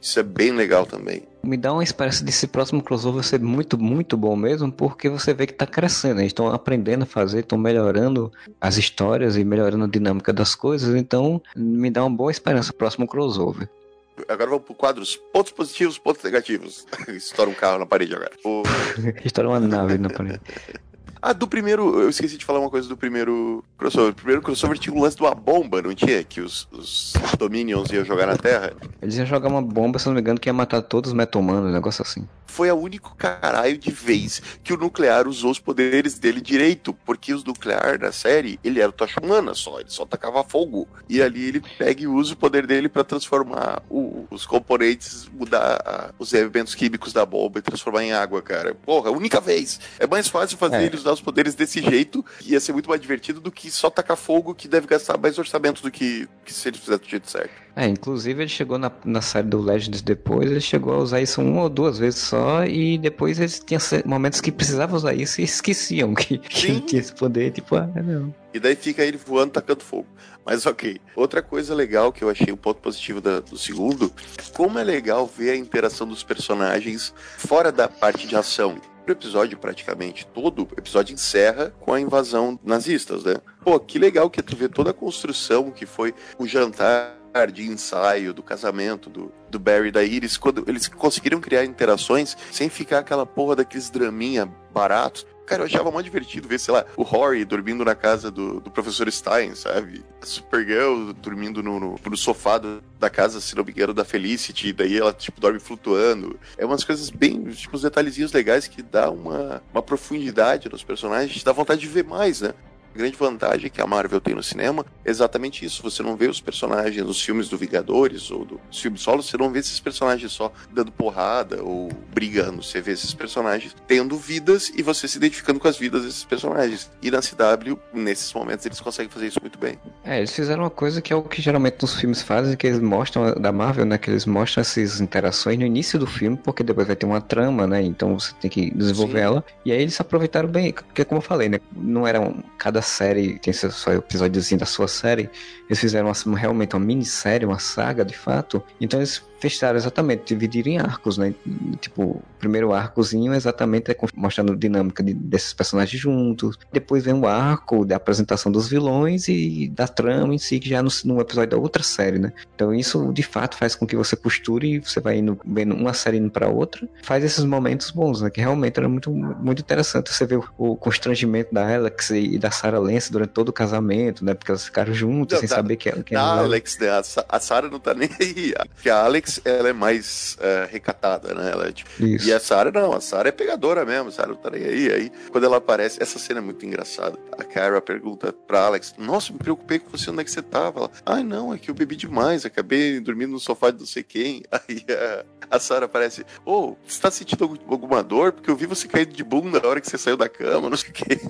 B: Isso é bem legal também.
A: Me dá uma esperança desse próximo crossover ser muito, muito bom mesmo, porque você vê que tá crescendo, eles estão aprendendo a fazer, estão melhorando as histórias e melhorando a dinâmica das coisas, então me dá uma boa esperança o próximo crossover.
B: Agora vamos pro quadros pontos positivos, pontos negativos. (laughs) Estoura um carro na parede agora. O... (laughs)
A: Estoura uma nave na parede.
B: Ah, do primeiro. Eu esqueci de falar uma coisa do primeiro crossover. O primeiro crossover tinha um lance de uma bomba, não tinha? Que os, os Dominions iam jogar na Terra.
A: Eles iam jogar uma bomba, se não me engano, que ia matar todos os metomanos, um negócio assim.
B: Foi a único caralho de vez que o nuclear usou os poderes dele direito. Porque os nuclear na série, ele era o tocha humana só, ele só tacava fogo. E ali ele pega e usa o poder dele para transformar o, os componentes, mudar a, os elementos químicos da bomba e transformar em água, cara. Porra, única vez. É mais fácil fazer é. eles usar os poderes desse jeito, ia ser muito mais divertido do que só tacar fogo, que deve gastar mais orçamento do que, que se ele fizer do jeito certo.
A: É, inclusive ele chegou na, na série do Legends depois, ele chegou a usar isso uma ou duas vezes só, e depois eles tinham momentos que precisavam usar isso e esqueciam que, que tinha esse poder, tipo, ah, não.
B: E daí fica ele voando, tacando fogo. Mas ok. Outra coisa legal que eu achei um ponto positivo da, do segundo, como é legal ver a interação dos personagens fora da parte de ação o episódio, praticamente todo, o episódio encerra com a invasão nazistas, né? Pô, que legal que tu vê toda a construção que foi o jantar de ensaio, do casamento do, do Barry e da Iris, quando eles conseguiram criar interações sem ficar aquela porra daqueles draminha baratos. Cara, eu achava muito divertido ver, sei lá, o Rory dormindo na casa do, do professor Stein, sabe? A Supergirl dormindo no, no, no sofá do, da casa, se não me engano, da Felicity, daí ela, tipo, dorme flutuando. É umas coisas bem, tipo, uns detalhezinhos legais que dá uma, uma profundidade nos personagens, dá vontade de ver mais, né? A grande vantagem que a Marvel tem no cinema é exatamente isso. Você não vê os personagens nos filmes do Vingadores ou dos filmes solos, você não vê esses personagens só dando porrada ou brigando. Você vê esses personagens tendo vidas e você se identificando com as vidas desses personagens. E na CW, nesses momentos, eles conseguem fazer isso muito bem.
A: É, eles fizeram uma coisa que é o que geralmente nos filmes fazem, que eles mostram da Marvel, né? Que eles mostram essas interações no início do filme, porque depois vai ter uma trama, né? Então você tem que desenvolver Sim. ela. E aí eles aproveitaram bem, porque como eu falei, né? Não eram cada cada série tem seu, seu episódiozinho da sua série, eles fizeram uma, realmente uma minissérie, uma saga de fato. Então eles fecharam exatamente, dividiram em arcos, né? Tipo, o primeiro arcozinho exatamente é mostrando a dinâmica de, desses personagens juntos. Depois vem o arco da apresentação dos vilões e da trama em si, que já no, no episódio da outra série, né? Então isso de fato faz com que você costure e você vai indo, vendo uma série indo pra outra. Faz esses momentos bons, né? Que realmente era muito, muito interessante. Você vê o, o constrangimento da Alex e da Sarah Lance durante todo o casamento, né? Porque elas ficaram juntas não, sem tá, saber que, que
B: a Alex, né? A Sarah não tá nem aí. Que a Alex Ela é mais uh, recatada, né? Ela é, tipo... E a Sarah não, a Sarah é pegadora mesmo, a Sarah não tá nem aí. Aí, quando ela aparece, essa cena é muito engraçada. A Kara pergunta pra Alex: Nossa, me preocupei com você, onde é que você tava? Ela, Ai, não, é que eu bebi demais, acabei dormindo no sofá de não sei quem. (laughs) Aí a, a Sarah aparece: Ô, oh, você tá sentindo alguma dor? Porque eu vi você cair de bunda na hora que você saiu da cama, não sei o quê.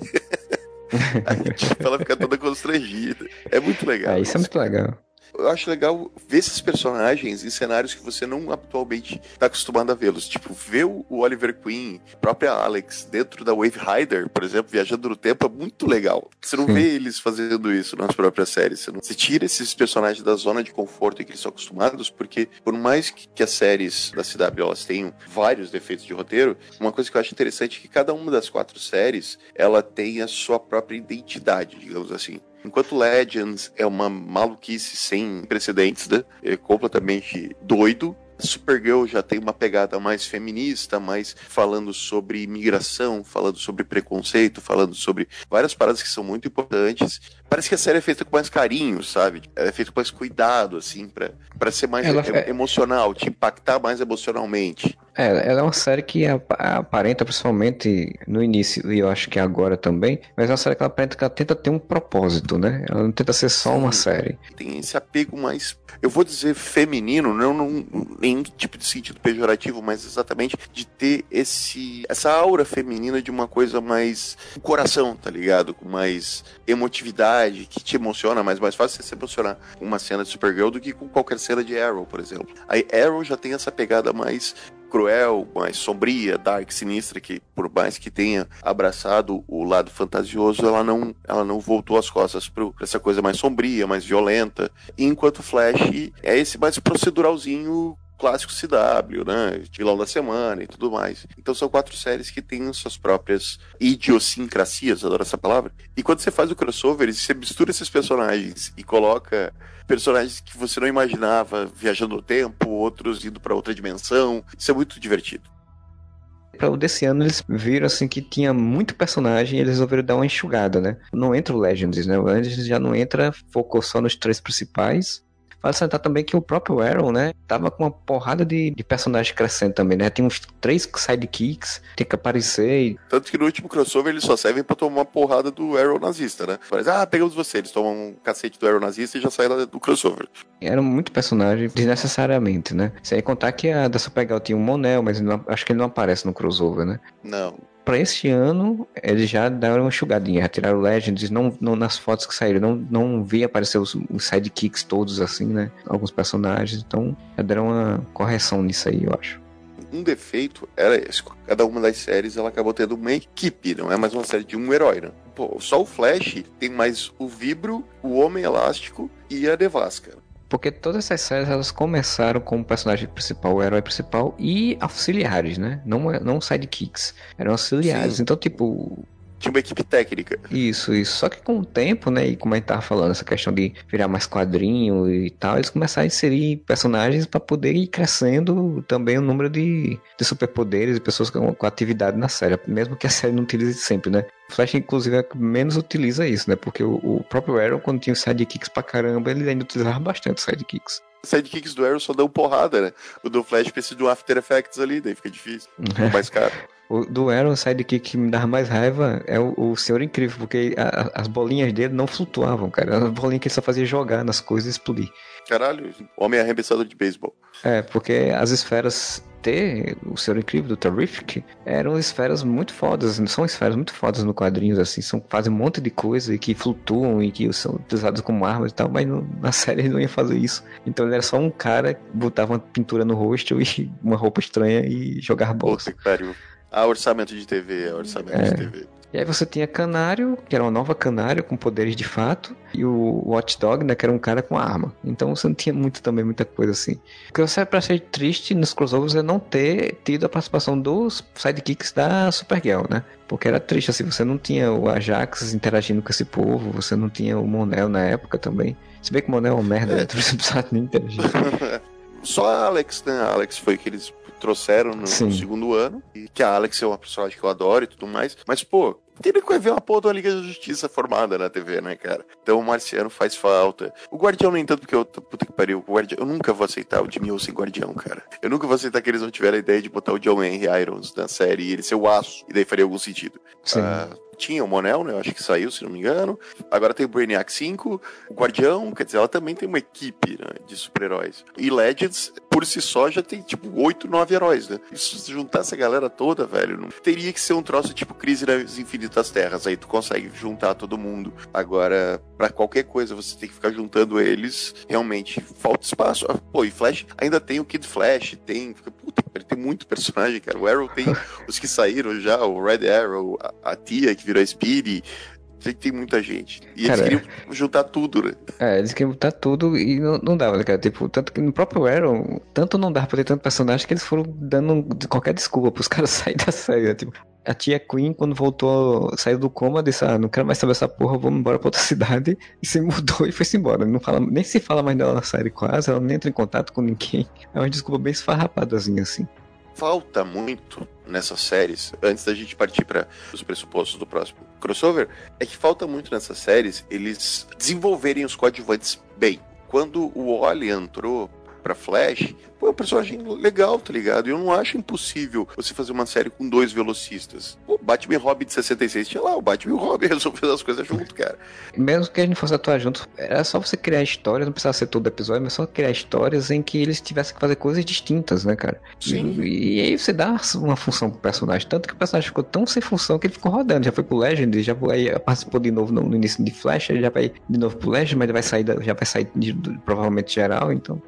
B: (laughs) Aí, tipo, ela fica toda constrangida. É muito legal.
A: É, isso é muito legal
B: eu acho legal ver esses personagens em cenários que você não atualmente está acostumado a vê-los. Tipo, ver o Oliver Queen, a própria Alex, dentro da Wave Rider, por exemplo, viajando no tempo, é muito legal. Você não Sim. vê eles fazendo isso nas próprias séries. Você, não... você tira esses personagens da zona de conforto em que eles são acostumados, porque por mais que, as séries da CW elas tenham vários defeitos de roteiro, uma coisa que eu acho interessante é que cada uma das quatro séries ela tem a sua própria identidade, digamos assim. Enquanto Legends é uma maluquice sem precedentes, né? É completamente doido. Supergirl já tem uma pegada mais feminista, mais falando sobre imigração, falando sobre preconceito, falando sobre várias paradas que são muito importantes. Parece que a série é feita com mais carinho, sabe? É feita com mais cuidado, assim, pra ser mais ela, é, emocional, te impactar mais emocionalmente.
A: É, ela é uma série que aparenta, principalmente no início, e eu acho que agora também, mas é uma série que ela aparenta que ela tenta ter um propósito, né? Ela não tenta ser só uma série.
B: Tem esse apego mais, eu vou dizer feminino, não num nenhum tipo de sentido pejorativo, mas exatamente de ter esse essa aura feminina de uma coisa mais coração, tá ligado? Com mais emotividade, que te emociona, mas mais fácil você se emocionar com uma cena de Supergirl do que com qualquer cena de Arrow, por exemplo. Aí Arrow já tem essa pegada mais cruel, mais sombria, dark, sinistra, que por mais que tenha abraçado o lado fantasioso, ela não, ela não voltou as costas para essa coisa mais sombria, mais violenta. Enquanto Flash é esse mais proceduralzinho clássico CW, né? Vilão da semana e tudo mais. Então são quatro séries que têm suas próprias idiosincrasias, adoro essa palavra. E quando você faz o crossover, você mistura esses personagens e coloca personagens que você não imaginava viajando no tempo, outros indo para outra dimensão. Isso é muito divertido
A: para o desse ano eles viram assim que tinha muito personagem e eles resolveram dar uma enxugada, né? Não entra o Legends, né? O Legends já não entra, focou só nos três principais Vale salientar também que o próprio Arrow, né, tava com uma porrada de, de personagens crescendo também, né? Tem uns três sidekicks, tem que aparecer. E...
B: Tanto que no último crossover eles só servem pra tomar uma porrada do Arrow nazista, né? Parece, ah, pegamos você. Eles tomam um cacete do Arrow nazista e já saem lá do crossover.
A: Era muito personagem desnecessariamente, né? Sem contar que a da Supergirl tinha um Monel, mas não, acho que ele não aparece no crossover, né?
B: Não
A: para esse ano, eles já deram uma enxugadinha, retiraram o Legends, não, não nas fotos que saíram, não, não vi aparecer os, os sidekicks todos assim, né? Alguns personagens, então já deram uma correção nisso aí, eu acho.
B: Um defeito era esse. Cada uma das séries ela acabou tendo uma equipe, não é mais uma série de um herói, né? Pô, só o Flash tem mais o Vibro, o Homem Elástico e a Devasca.
A: Porque todas essas séries elas começaram como personagem principal, o herói principal e auxiliares, né? Não, não sidekicks. Eram auxiliares. Sim. Então, tipo,
B: tinha uma equipe técnica.
A: Isso, isso. Só que com o tempo, né, e como a gente tava falando, essa questão de virar mais quadrinho e tal, eles começaram a inserir personagens para poder ir crescendo também o número de, de superpoderes e pessoas com, com atividade na série, mesmo que a série não utilize sempre, né? Flash, inclusive, é menos utiliza isso, né? Porque o, o próprio Arrow, quando tinha os sidekicks pra caramba, ele ainda utilizava bastante sidekicks.
B: Sidekicks do Arrow só dão porrada, né? O do Flash precisa de um After Effects ali, daí fica difícil. É. mais caro. (laughs)
A: O do Arrow, o sidekick que me dava mais raiva é o, o Senhor Incrível, porque a, as bolinhas dele não flutuavam, cara. As bolinhas que ele só fazia jogar nas coisas e explodir.
B: Caralho, homem arremessador de beisebol.
A: É, porque as esferas O Senhor Incrível do Terrific, eram esferas muito fodas, são esferas muito fodas no quadrinhos, assim, são, fazem um monte de coisa e que flutuam e que são utilizadas como armas e tal, mas no, (laughs) na série ele não ia fazer isso. Então ele era só um cara que botava uma pintura no rosto e uma roupa estranha e jogava bola. Puta que pariu.
B: Ah, orçamento de TV, é orçamento é. de TV.
A: E aí você tinha Canário, que era uma nova Canário com poderes de fato, e o Watchdog, né, que era um cara com arma. Então você não tinha muito também muita coisa assim. O que você para ser triste nos crossovers é não ter tido a participação dos sidekicks da Supergirl, né? Porque era triste assim, você não tinha o Ajax interagindo com esse povo, você não tinha o Monel na época também. Se bem que o Monel é uma merda, né? você (laughs) não precisava nem interagir. (laughs)
B: Só a Alex, né? A Alex foi que eles trouxeram no, no, segundo ano. E que a Alex é uma personagem que eu adoro e tudo mais. Mas, pô, Tem que ver uma porra da Liga da Justiça formada na TV, né, cara? Então o Marciano faz falta. O Guardião, nem tanto, porque eu, puta que pariu, o Guardião, eu nunca vou aceitar o Jimmy Olsen Guardião, cara. Eu nunca vou aceitar que eles não tiveram a ideia de botar o John Henry Irons na série e ele ser o aço, e daí faria algum sentido. Sim. Uh, tinha o Monel, né? Eu acho que saiu, se não me engano. Agora tem o Brainiac 5, o Guardião, quer dizer, ela também tem uma equipe né, de super-heróis. E Legends, por si só, já tem tipo 8, 9 heróis, né? E se juntar essa galera toda, velho, não... teria que ser um troço tipo Crise das Infinitas Terras. Aí tu consegue juntar todo mundo. Agora, para qualquer coisa, você tem que ficar juntando eles. Realmente, falta espaço. Ah, pô, e Flash ainda tem o Kid Flash, tem. Puta, ele tem muito personagem, cara. O Arrow tem (laughs) os que saíram já, o Red Arrow, a, a tia que virou Speed. Sei que tem muita gente. E cara, eles queriam juntar tudo, né?
A: É, eles queriam juntar tudo e não, não dava, né, cara? Tipo, tanto que no próprio Arrow, tanto não dava pra ter tanto personagem que eles foram dando qualquer desculpa pros (laughs) caras saírem da série. Né? Tipo, a tia Queen, quando voltou, saiu do coma, disse: Ah, não quero mais saber essa porra, vamos embora pra outra (laughs) cidade. E se mudou e foi-se embora. Não fala, nem se fala mais dela na série quase, ela nem entra em contato com ninguém. É uma desculpa bem esfarrapadazinha assim
B: falta muito nessas séries, antes da gente partir para os pressupostos do próximo crossover, é que falta muito nessas séries eles desenvolverem os coadjuvantes bem. Quando o Wally entrou para Flash, Pô, é um personagem legal, tá ligado? Eu não acho impossível você fazer uma série com dois velocistas. O Batman e Robin de 66 tinha lá, o Batman e o Robin (laughs) resolvendo as coisas junto, cara.
A: Mesmo que a gente fosse atuar juntos, era só você criar histórias, não precisava ser todo episódio, mas só criar histórias em que eles tivessem que fazer coisas distintas, né, cara? Sim. E, e aí você dá uma função pro personagem. Tanto que o personagem ficou tão sem função que ele ficou rodando. Já foi pro Legend, já aí participou de novo no, no início de Flash, ele já vai de novo pro Legend, mas ele vai sair, já vai sair de, de, provavelmente geral, então.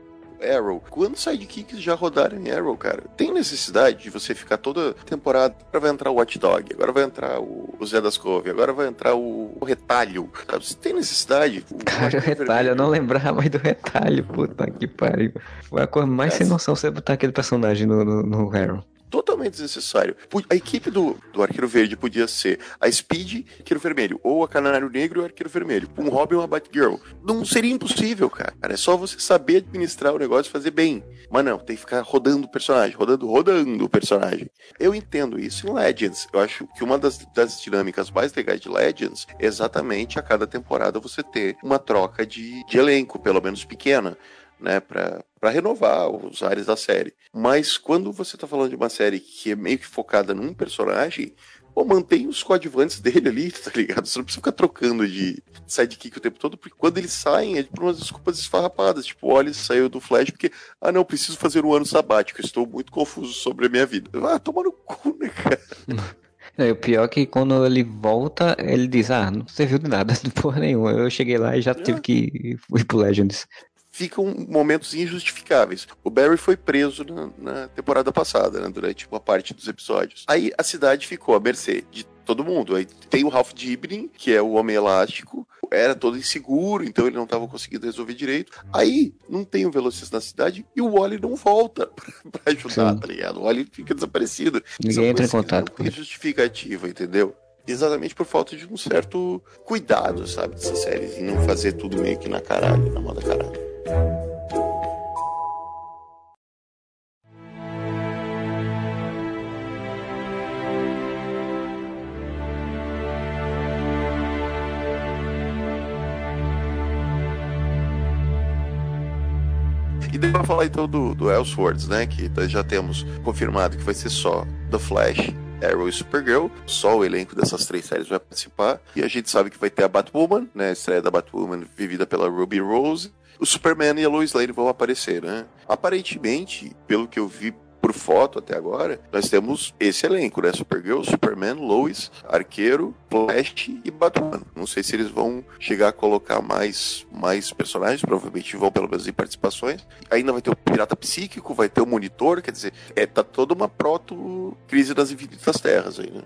B: Arrow. Quantos sidekicks já rodaram em Arrow, cara? Tem necessidade de você ficar toda temporada. Agora vai entrar o Watch Dog, agora vai entrar o, o Zé das Cove, agora vai entrar o, o Retalho. Sabe? Você tem necessidade.
A: O cara, o Retalho, eu não lembrava mais do Retalho, puta que pariu. Foi a coisa mais é. sem noção você botar aquele personagem no, no, no Arrow
B: totalmente desnecessário. A equipe do, do Arqueiro Verde podia ser a Speed, Arqueiro Vermelho, ou a Canário Negro e o Arqueiro Vermelho. Um Robin e uma Batgirl. Não seria impossível, cara. É só você saber administrar o negócio e fazer bem. Mas não, tem que ficar rodando o personagem, rodando, rodando o personagem. Eu entendo isso em Legends. Eu acho que uma das, das dinâmicas mais legais de Legends é exatamente a cada temporada você ter uma troca de, de elenco, pelo menos pequena né, para renovar os ares da série. Mas quando você tá falando de uma série que é meio que focada num personagem, pô, mantém os coadjuvantes (laughs) dele ali, tá ligado? Você não precisa ficar trocando de sidekick o tempo todo, porque quando eles saem é por umas desculpas esfarrapadas. Tipo, o Oli saiu do Flash porque, ah, não, preciso fazer um ano sabático, estou muito confuso sobre a minha vida. Ah, toma no cu, né, cara? (laughs)
A: É, o pior é que quando ele volta, ele diz, ah, não serviu de nada, (laughs) de porra nenhuma. Eu cheguei lá e já é. tive que ir pro Legends
B: ficam momentos injustificáveis. O Barry foi preso na, na temporada passada, né, durante uma parte dos episódios. Aí a cidade ficou à mercê de todo mundo. Aí tem o Ralph Dibny, que é o Homem Elástico, era todo inseguro, então ele não estava conseguindo resolver direito. Aí não tem o velocista na cidade e o Wally não volta (laughs) para ajudar, Sim. tá ligado? O Wally fica desaparecido.
A: Ninguém entra em contato
B: com ele. justificativa, entendeu? Exatamente por falta de um certo cuidado, sabe, dessas séries, e não fazer tudo meio que na caralho, na moda caralho. Daí pra falar então do, do Elseworlds, né? Que já temos confirmado que vai ser só The Flash, Arrow e Supergirl. Só o elenco dessas três séries vai participar. E a gente sabe que vai ter a Batwoman, né? A estreia da Batwoman vivida pela Ruby Rose o Superman e a Lois Lane vão aparecer, né? Aparentemente, pelo que eu vi por foto até agora, nós temos esse elenco, né? Supergirl, Superman, Lois, Arqueiro, Flash e Batman. Não sei se eles vão chegar a colocar mais, mais personagens, provavelmente vão pelo menos em participações. Ainda vai ter o Pirata Psíquico, vai ter o Monitor, quer dizer, é, tá toda uma proto-crise das infinitas terras aí, né?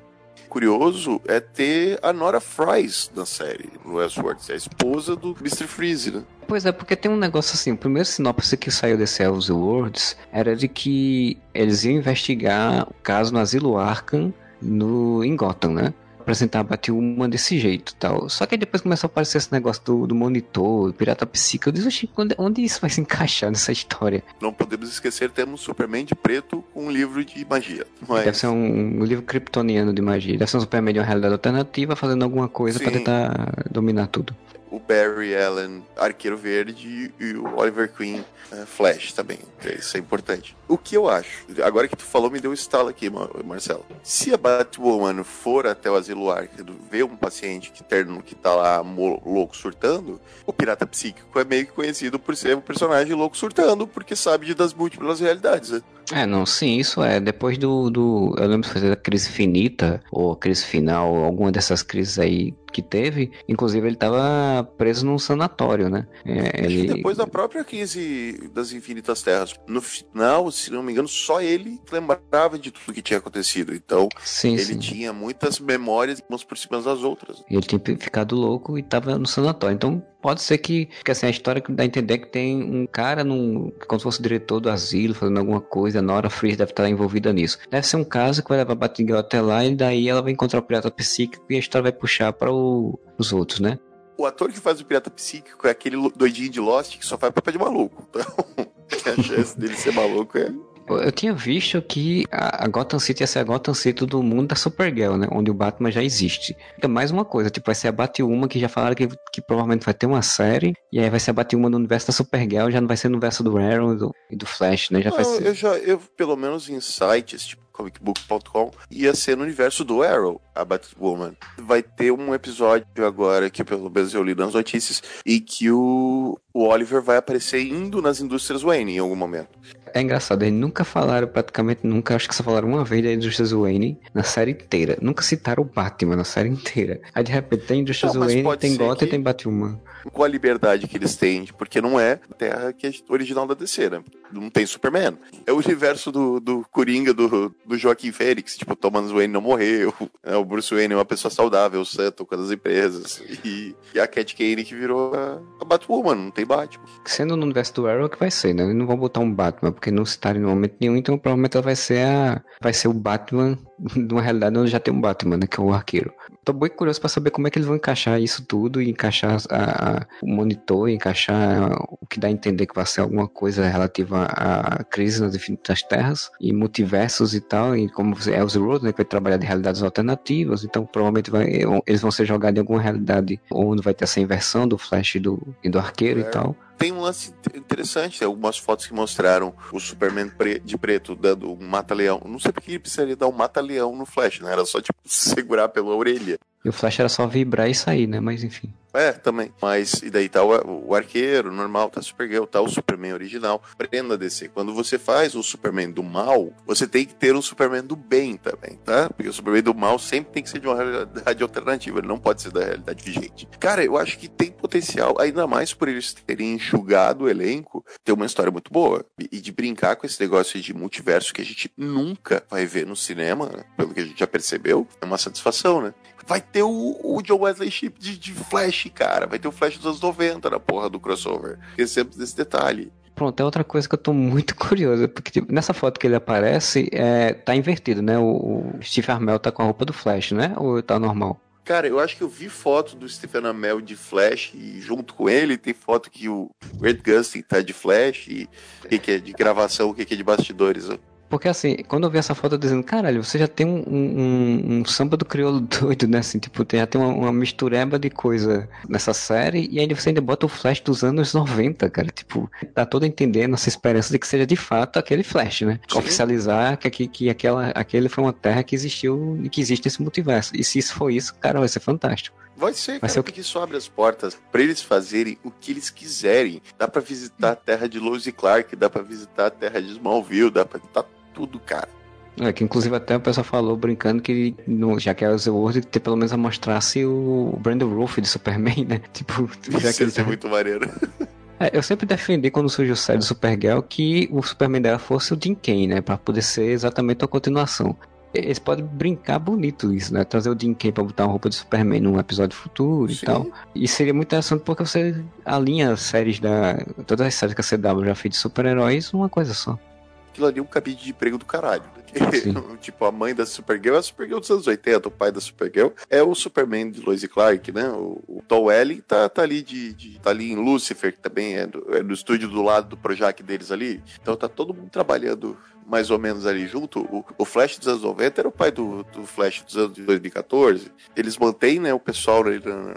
B: Curioso é ter a Nora Fries na série, no Westworld, é a esposa do Mr. Freeze, né?
A: Pois é, porque tem um negócio assim, o primeiro sinopse que saiu desse Elseworlds era de que eles iam investigar o caso no asilo Arkham no, em Gotham, né? Apresentar a Batwoman desse jeito tal. Só que aí depois começou a aparecer esse negócio do, do monitor, pirata psíquico. Eu disse, onde, onde isso vai se encaixar nessa história?
B: Não podemos esquecer, temos Superman de preto com um livro de magia.
A: Mas... Deve ser um, um livro kryptoniano de magia. Deve ser um Superman de uma realidade alternativa fazendo alguma coisa para tentar dominar tudo
B: o Barry Allen, Arqueiro Verde, e o Oliver Queen, uh, Flash também. Isso é importante. O que eu acho, agora que tu falou, me deu um estalo aqui, Marcelo. Se a Batwoman for até o asilo Arkham, ver um paciente que, terno, que tá lá louco surtando, o pirata psíquico é meio que conhecido por ser um personagem louco surtando, porque sabe das múltiplas realidades, né?
A: É, não, sim, isso é. Depois do. do eu lembro de fazer a crise finita, ou a crise final, alguma dessas crises aí que teve. Inclusive, ele estava preso num sanatório, né?
B: É, ele... Depois da própria crise das Infinitas Terras. No final, se não me engano, só ele lembrava de tudo que tinha acontecido. Então, sim, ele sim. tinha muitas memórias umas por cima das outras.
A: E ele tinha ficado louco e estava no sanatório. Então, pode ser que, que assim, a história dá a entender que tem um cara num, como se fosse diretor do asilo fazendo alguma coisa, Nora Freeze deve estar envolvida nisso. Deve ser um caso que vai levar a Batgirl até lá e daí ela vai encontrar o pirata psíquico e a história vai puxar para os outros, né?
B: O ator que faz o pirata psíquico é aquele doidinho de Lost que só faz papel de maluco. Então, (laughs) a chance dele ser maluco é
A: eu tinha visto que a Gotham City ia ser a Gotham City do mundo da Supergirl, né? Onde o Batman já existe. Então, mais uma coisa, tipo, vai ser a Batwoman, que já falaram que, que provavelmente vai ter uma série, e aí vai ser a Batwoman no universo da Supergirl, já não vai ser no universo do Arrow e do, e do Flash, né? Já
B: não,
A: ser...
B: eu já, eu, pelo menos em sites, tipo, comicbook.com, ia ser no universo do Arrow, a Batwoman. Vai ter um episódio agora, que pelo menos eu li nas notícias, e que o, o Oliver vai aparecer indo nas indústrias Wayne em algum momento.
A: É engraçado, eles nunca falaram, praticamente nunca, acho que só falaram uma vez da Indústrias Wayne na série inteira. Nunca citaram o Batman na série inteira. Aí de repente tem Indústrias não, Wayne, tem Gotham e tem Batman.
B: Com a liberdade que eles têm, porque não é a Terra que é original da DC, né? Não tem Superman. É o universo do, do Coringa, do, do Joaquim Fênix. Tipo, Thomas Wayne não morreu. É, o Bruce Wayne é uma pessoa saudável, santo, com as empresas. E, e a Cat Kane que virou a, a Batwoman, não tem Batman.
A: Sendo no universo do Arrow que vai ser, né? Eles não vão botar um Batman, porque não citarem no momento nenhum, então provavelmente ela vai ser a. Vai ser o Batman (laughs) de uma realidade onde já tem um Batman, né? Que é o arqueiro. Tô bem curioso para saber como é que eles vão encaixar isso tudo e encaixar a, a, o monitor, encaixar o que dá a entender que vai ser alguma coisa relativa à crise nas infinitas terras e multiversos e tal, e como é os Road, né, que vai trabalhar de realidades alternativas, então provavelmente vai, eles vão ser jogados em alguma realidade onde vai ter essa inversão do Flash e do, e do arqueiro é. e tal
B: tem um lance interessante, algumas fotos que mostraram o Superman de preto dando um mata-leão. Não sei porque ele precisaria dar um mata-leão no Flash, né? Era só, tipo, (laughs) segurar pela orelha.
A: E o Flash era só vibrar e sair, né? Mas enfim.
B: É, também. Mas, e daí tá o, o arqueiro normal, tá Supergirl, tá o Superman original. Prenda DC. Quando você faz o Superman do mal, você tem que ter o Superman do bem também, tá? Porque o Superman do mal sempre tem que ser de uma realidade alternativa, ele não pode ser da realidade vigente. Cara, eu acho que tem potencial, ainda mais por eles terem enxugado o elenco, ter uma história muito boa. E de brincar com esse negócio de multiverso que a gente nunca vai ver no cinema, né? pelo que a gente já percebeu, é uma satisfação, né? Vai ter o, o John Wesley Chip de, de Flash, cara. Vai ter o Flash dos anos 90 na porra do crossover. Esquecemos desse detalhe.
A: Pronto, é outra coisa que eu tô muito (laughs) curioso, porque tipo, nessa foto que ele aparece, é, tá invertido, né? O, o Steve Armel tá com a roupa do Flash, né? Ou tá normal?
B: Cara, eu acho que eu vi foto do Stephen Amell de Flash e junto com ele tem foto que o Grant Gustin tá de Flash e o que, que, é de gravação, o que, que é de bastidores. Ó.
A: Porque assim, quando eu vi essa foto dizendo, caralho, você já tem um, um, um samba do crioulo (laughs) doido, né? Assim, tipo, já tem uma, uma, mistureba de coisa nessa série, e ainda você ainda bota o Flash dos anos 90, cara. Tipo, tá todo entendendo essa esperança de que seja de fato aquele Flash, né? Sim. Oficializar que, que, que aquela, aquele foi uma terra que existiu e que existe esse multiverso. E se isso for isso, cara, vai ser fantástico.
B: Vai ser, Vai cara, ser o... porque isso abre as portas para eles fazerem o que eles quiserem. Dá para visitar a terra de Lois e Clark, dá para visitar a terra de Smallville, dá pra visitar tudo, cara.
A: É, que inclusive até o pessoal falou brincando que no, já que era o World, que pelo menos mostrasse o Brandon Roof de Superman, né? (laughs) Tipo,
B: já Isso que ele tá... muito maneiro.
A: É, eu sempre defendi quando surgiu o série do Supergirl que o Superman dela fosse o Jim Kane, né? Pra poder ser exatamente a continuação. Eles podem brincar bonito isso, né? Trazer o Jim Kane pra botar uma roupa de Superman num episódio futuro Sim. e tal. E seria muito interessante porque você alinha as séries da. Todas as séries que a CW já fez de super-heróis numa coisa só.
B: Aquilo ali um cabide de emprego do caralho. (laughs) tipo, a mãe da Supergirl é a Supergirl dos anos 80, o pai da Supergirl é o Superman de Lois e Clark, né? O, o Tom Welling tá, tá ali de, de, tá ali em Lucifer, que também é do, é do estúdio do lado do Projac deles ali. Então tá todo mundo trabalhando mais ou menos ali junto. O, o, Flash dos anos 90 era o pai do, do Flash dos anos de 2014. Eles mantêm, né, o pessoal na,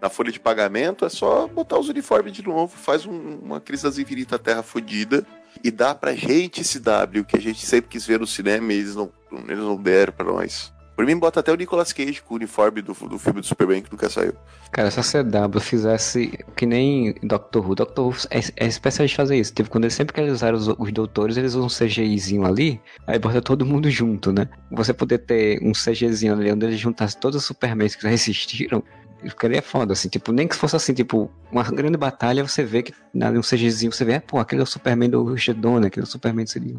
B: na folha de pagamento, é só botar os uniformes de novo, faz um, uma crise das infinitas terra fodida e dá pra gente esse W que a gente sempre quis ver no cinema e eles não, eles não deram pra nós. Por mim, bota até o Nicolas Cage com o uniforme do, do filme do Superman que nunca saiu.
A: Cara, se a CW fizesse que nem Doctor Who, Doctor Who é, é especialista fazer isso. Tipo, quando eles, sempre que eles usaram os, os doutores, eles usam um CGIzinho ali, aí bota todo mundo junto, né? Você poder ter um CGzinho ali onde eles juntassem todos os Supermans que já existiram, ficaria foda, assim, tipo, nem que fosse assim, tipo, uma grande batalha, você vê que na um CGzinho, você vê, é, pô, aquele é o Superman do Richard Donner, aquele é o Superman seria.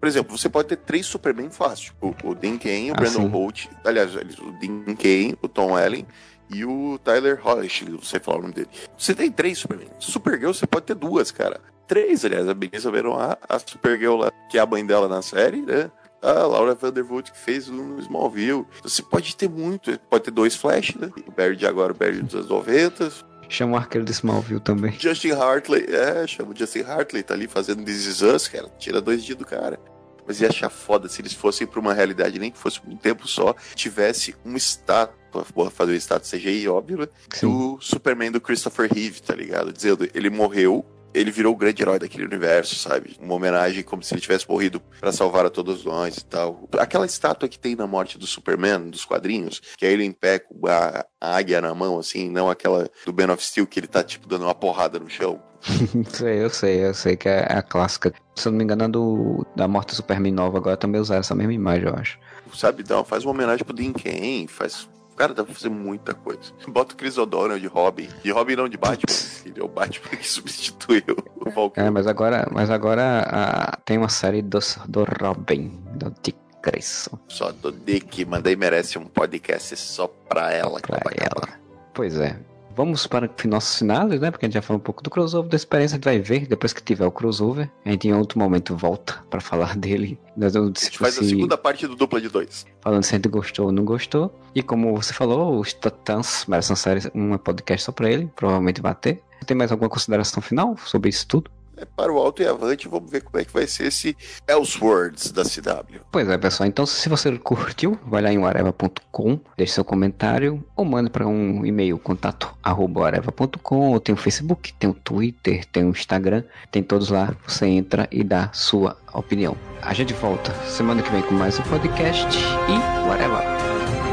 B: Por exemplo, você pode ter três Superman fácil, tipo, o Dean Cain, o ah, Brandon Holt, aliás, o Dean Cain, o Tom Ellen e o Tyler Hollish, não sei falar o nome dele. Você tem três Superman. Supergirl você pode ter duas, cara. Três, aliás, a Beleza Verão, a, a Supergirl lá, que é a mãe dela na série, né? A Laura Vandervoort que fez no Smallville. Você pode ter muito, pode ter dois Flash, né? O Barry de agora, o Barry dos anos 90.
A: Chama o arqueiro do Smallville também.
B: Justin Hartley, é, chama o Justin Hartley, tá ali fazendo This Is Us, cara. Tira dois dias do cara. Mas ia achar foda se eles fossem pra uma realidade, nem que fosse um tempo só, tivesse uma estátua, porra, fazer uma estátua CGI, óbvio, né? Do Superman do Christopher Reeve, tá ligado? Dizendo, ele morreu, ele virou o grande herói daquele universo, sabe? Uma homenagem como se ele tivesse morrido para salvar a todos nós e tal. Aquela estátua que tem na morte do Superman, dos quadrinhos, que é ele em pé com a, a águia na mão, assim, não aquela do Ben of Steel que ele tá, tipo, dando uma porrada no chão. (laughs)
A: sei, eu sei, eu sei que é a clássica. Se eu não me engano, do, da morte do Superman nova agora também usaram essa mesma imagem, eu acho.
B: Sabe, então, faz uma homenagem pro Dean Cain, faz Cara, dá pra fazer muita coisa. Bota o Chris O'Donnell de Robin. De Robin não, de Batman. Ele é o Batman que (laughs) substituiu o Falcão.
A: É, mas agora, mas agora a, tem uma série do, do Robin, do Dick Grayson.
B: Só do Dick, mandei merece um podcast só pra ela.
A: Pra ela. Pois é. Vamos para nossos finais, né? Porque a gente já falou um pouco do crossover, da experiência, a gente vai ver depois que tiver o crossover. A gente em outro momento volta para falar (laughs) dele.
B: Nós vamos, a gente faz a segunda parte do dupla de dois.
A: Falando se a gente gostou ou não gostou. E como você falou, os Titãs merecem uma série, um podcast só para ele. Provavelmente vai ter. Tem mais alguma consideração final sobre isso tudo?
B: É para o alto e avante. Vamos ver como é que vai ser esse Elseworlds da CW.
A: Pois é, pessoal. Então, se você curtiu, vai lá em areva.com, deixe seu comentário ou mande para um e-mail contato areva.com ou tem o Facebook, tem o Twitter, tem o Instagram, tem todos lá. Você entra e dá sua opinião. A gente volta semana que vem com mais um podcast e whatever.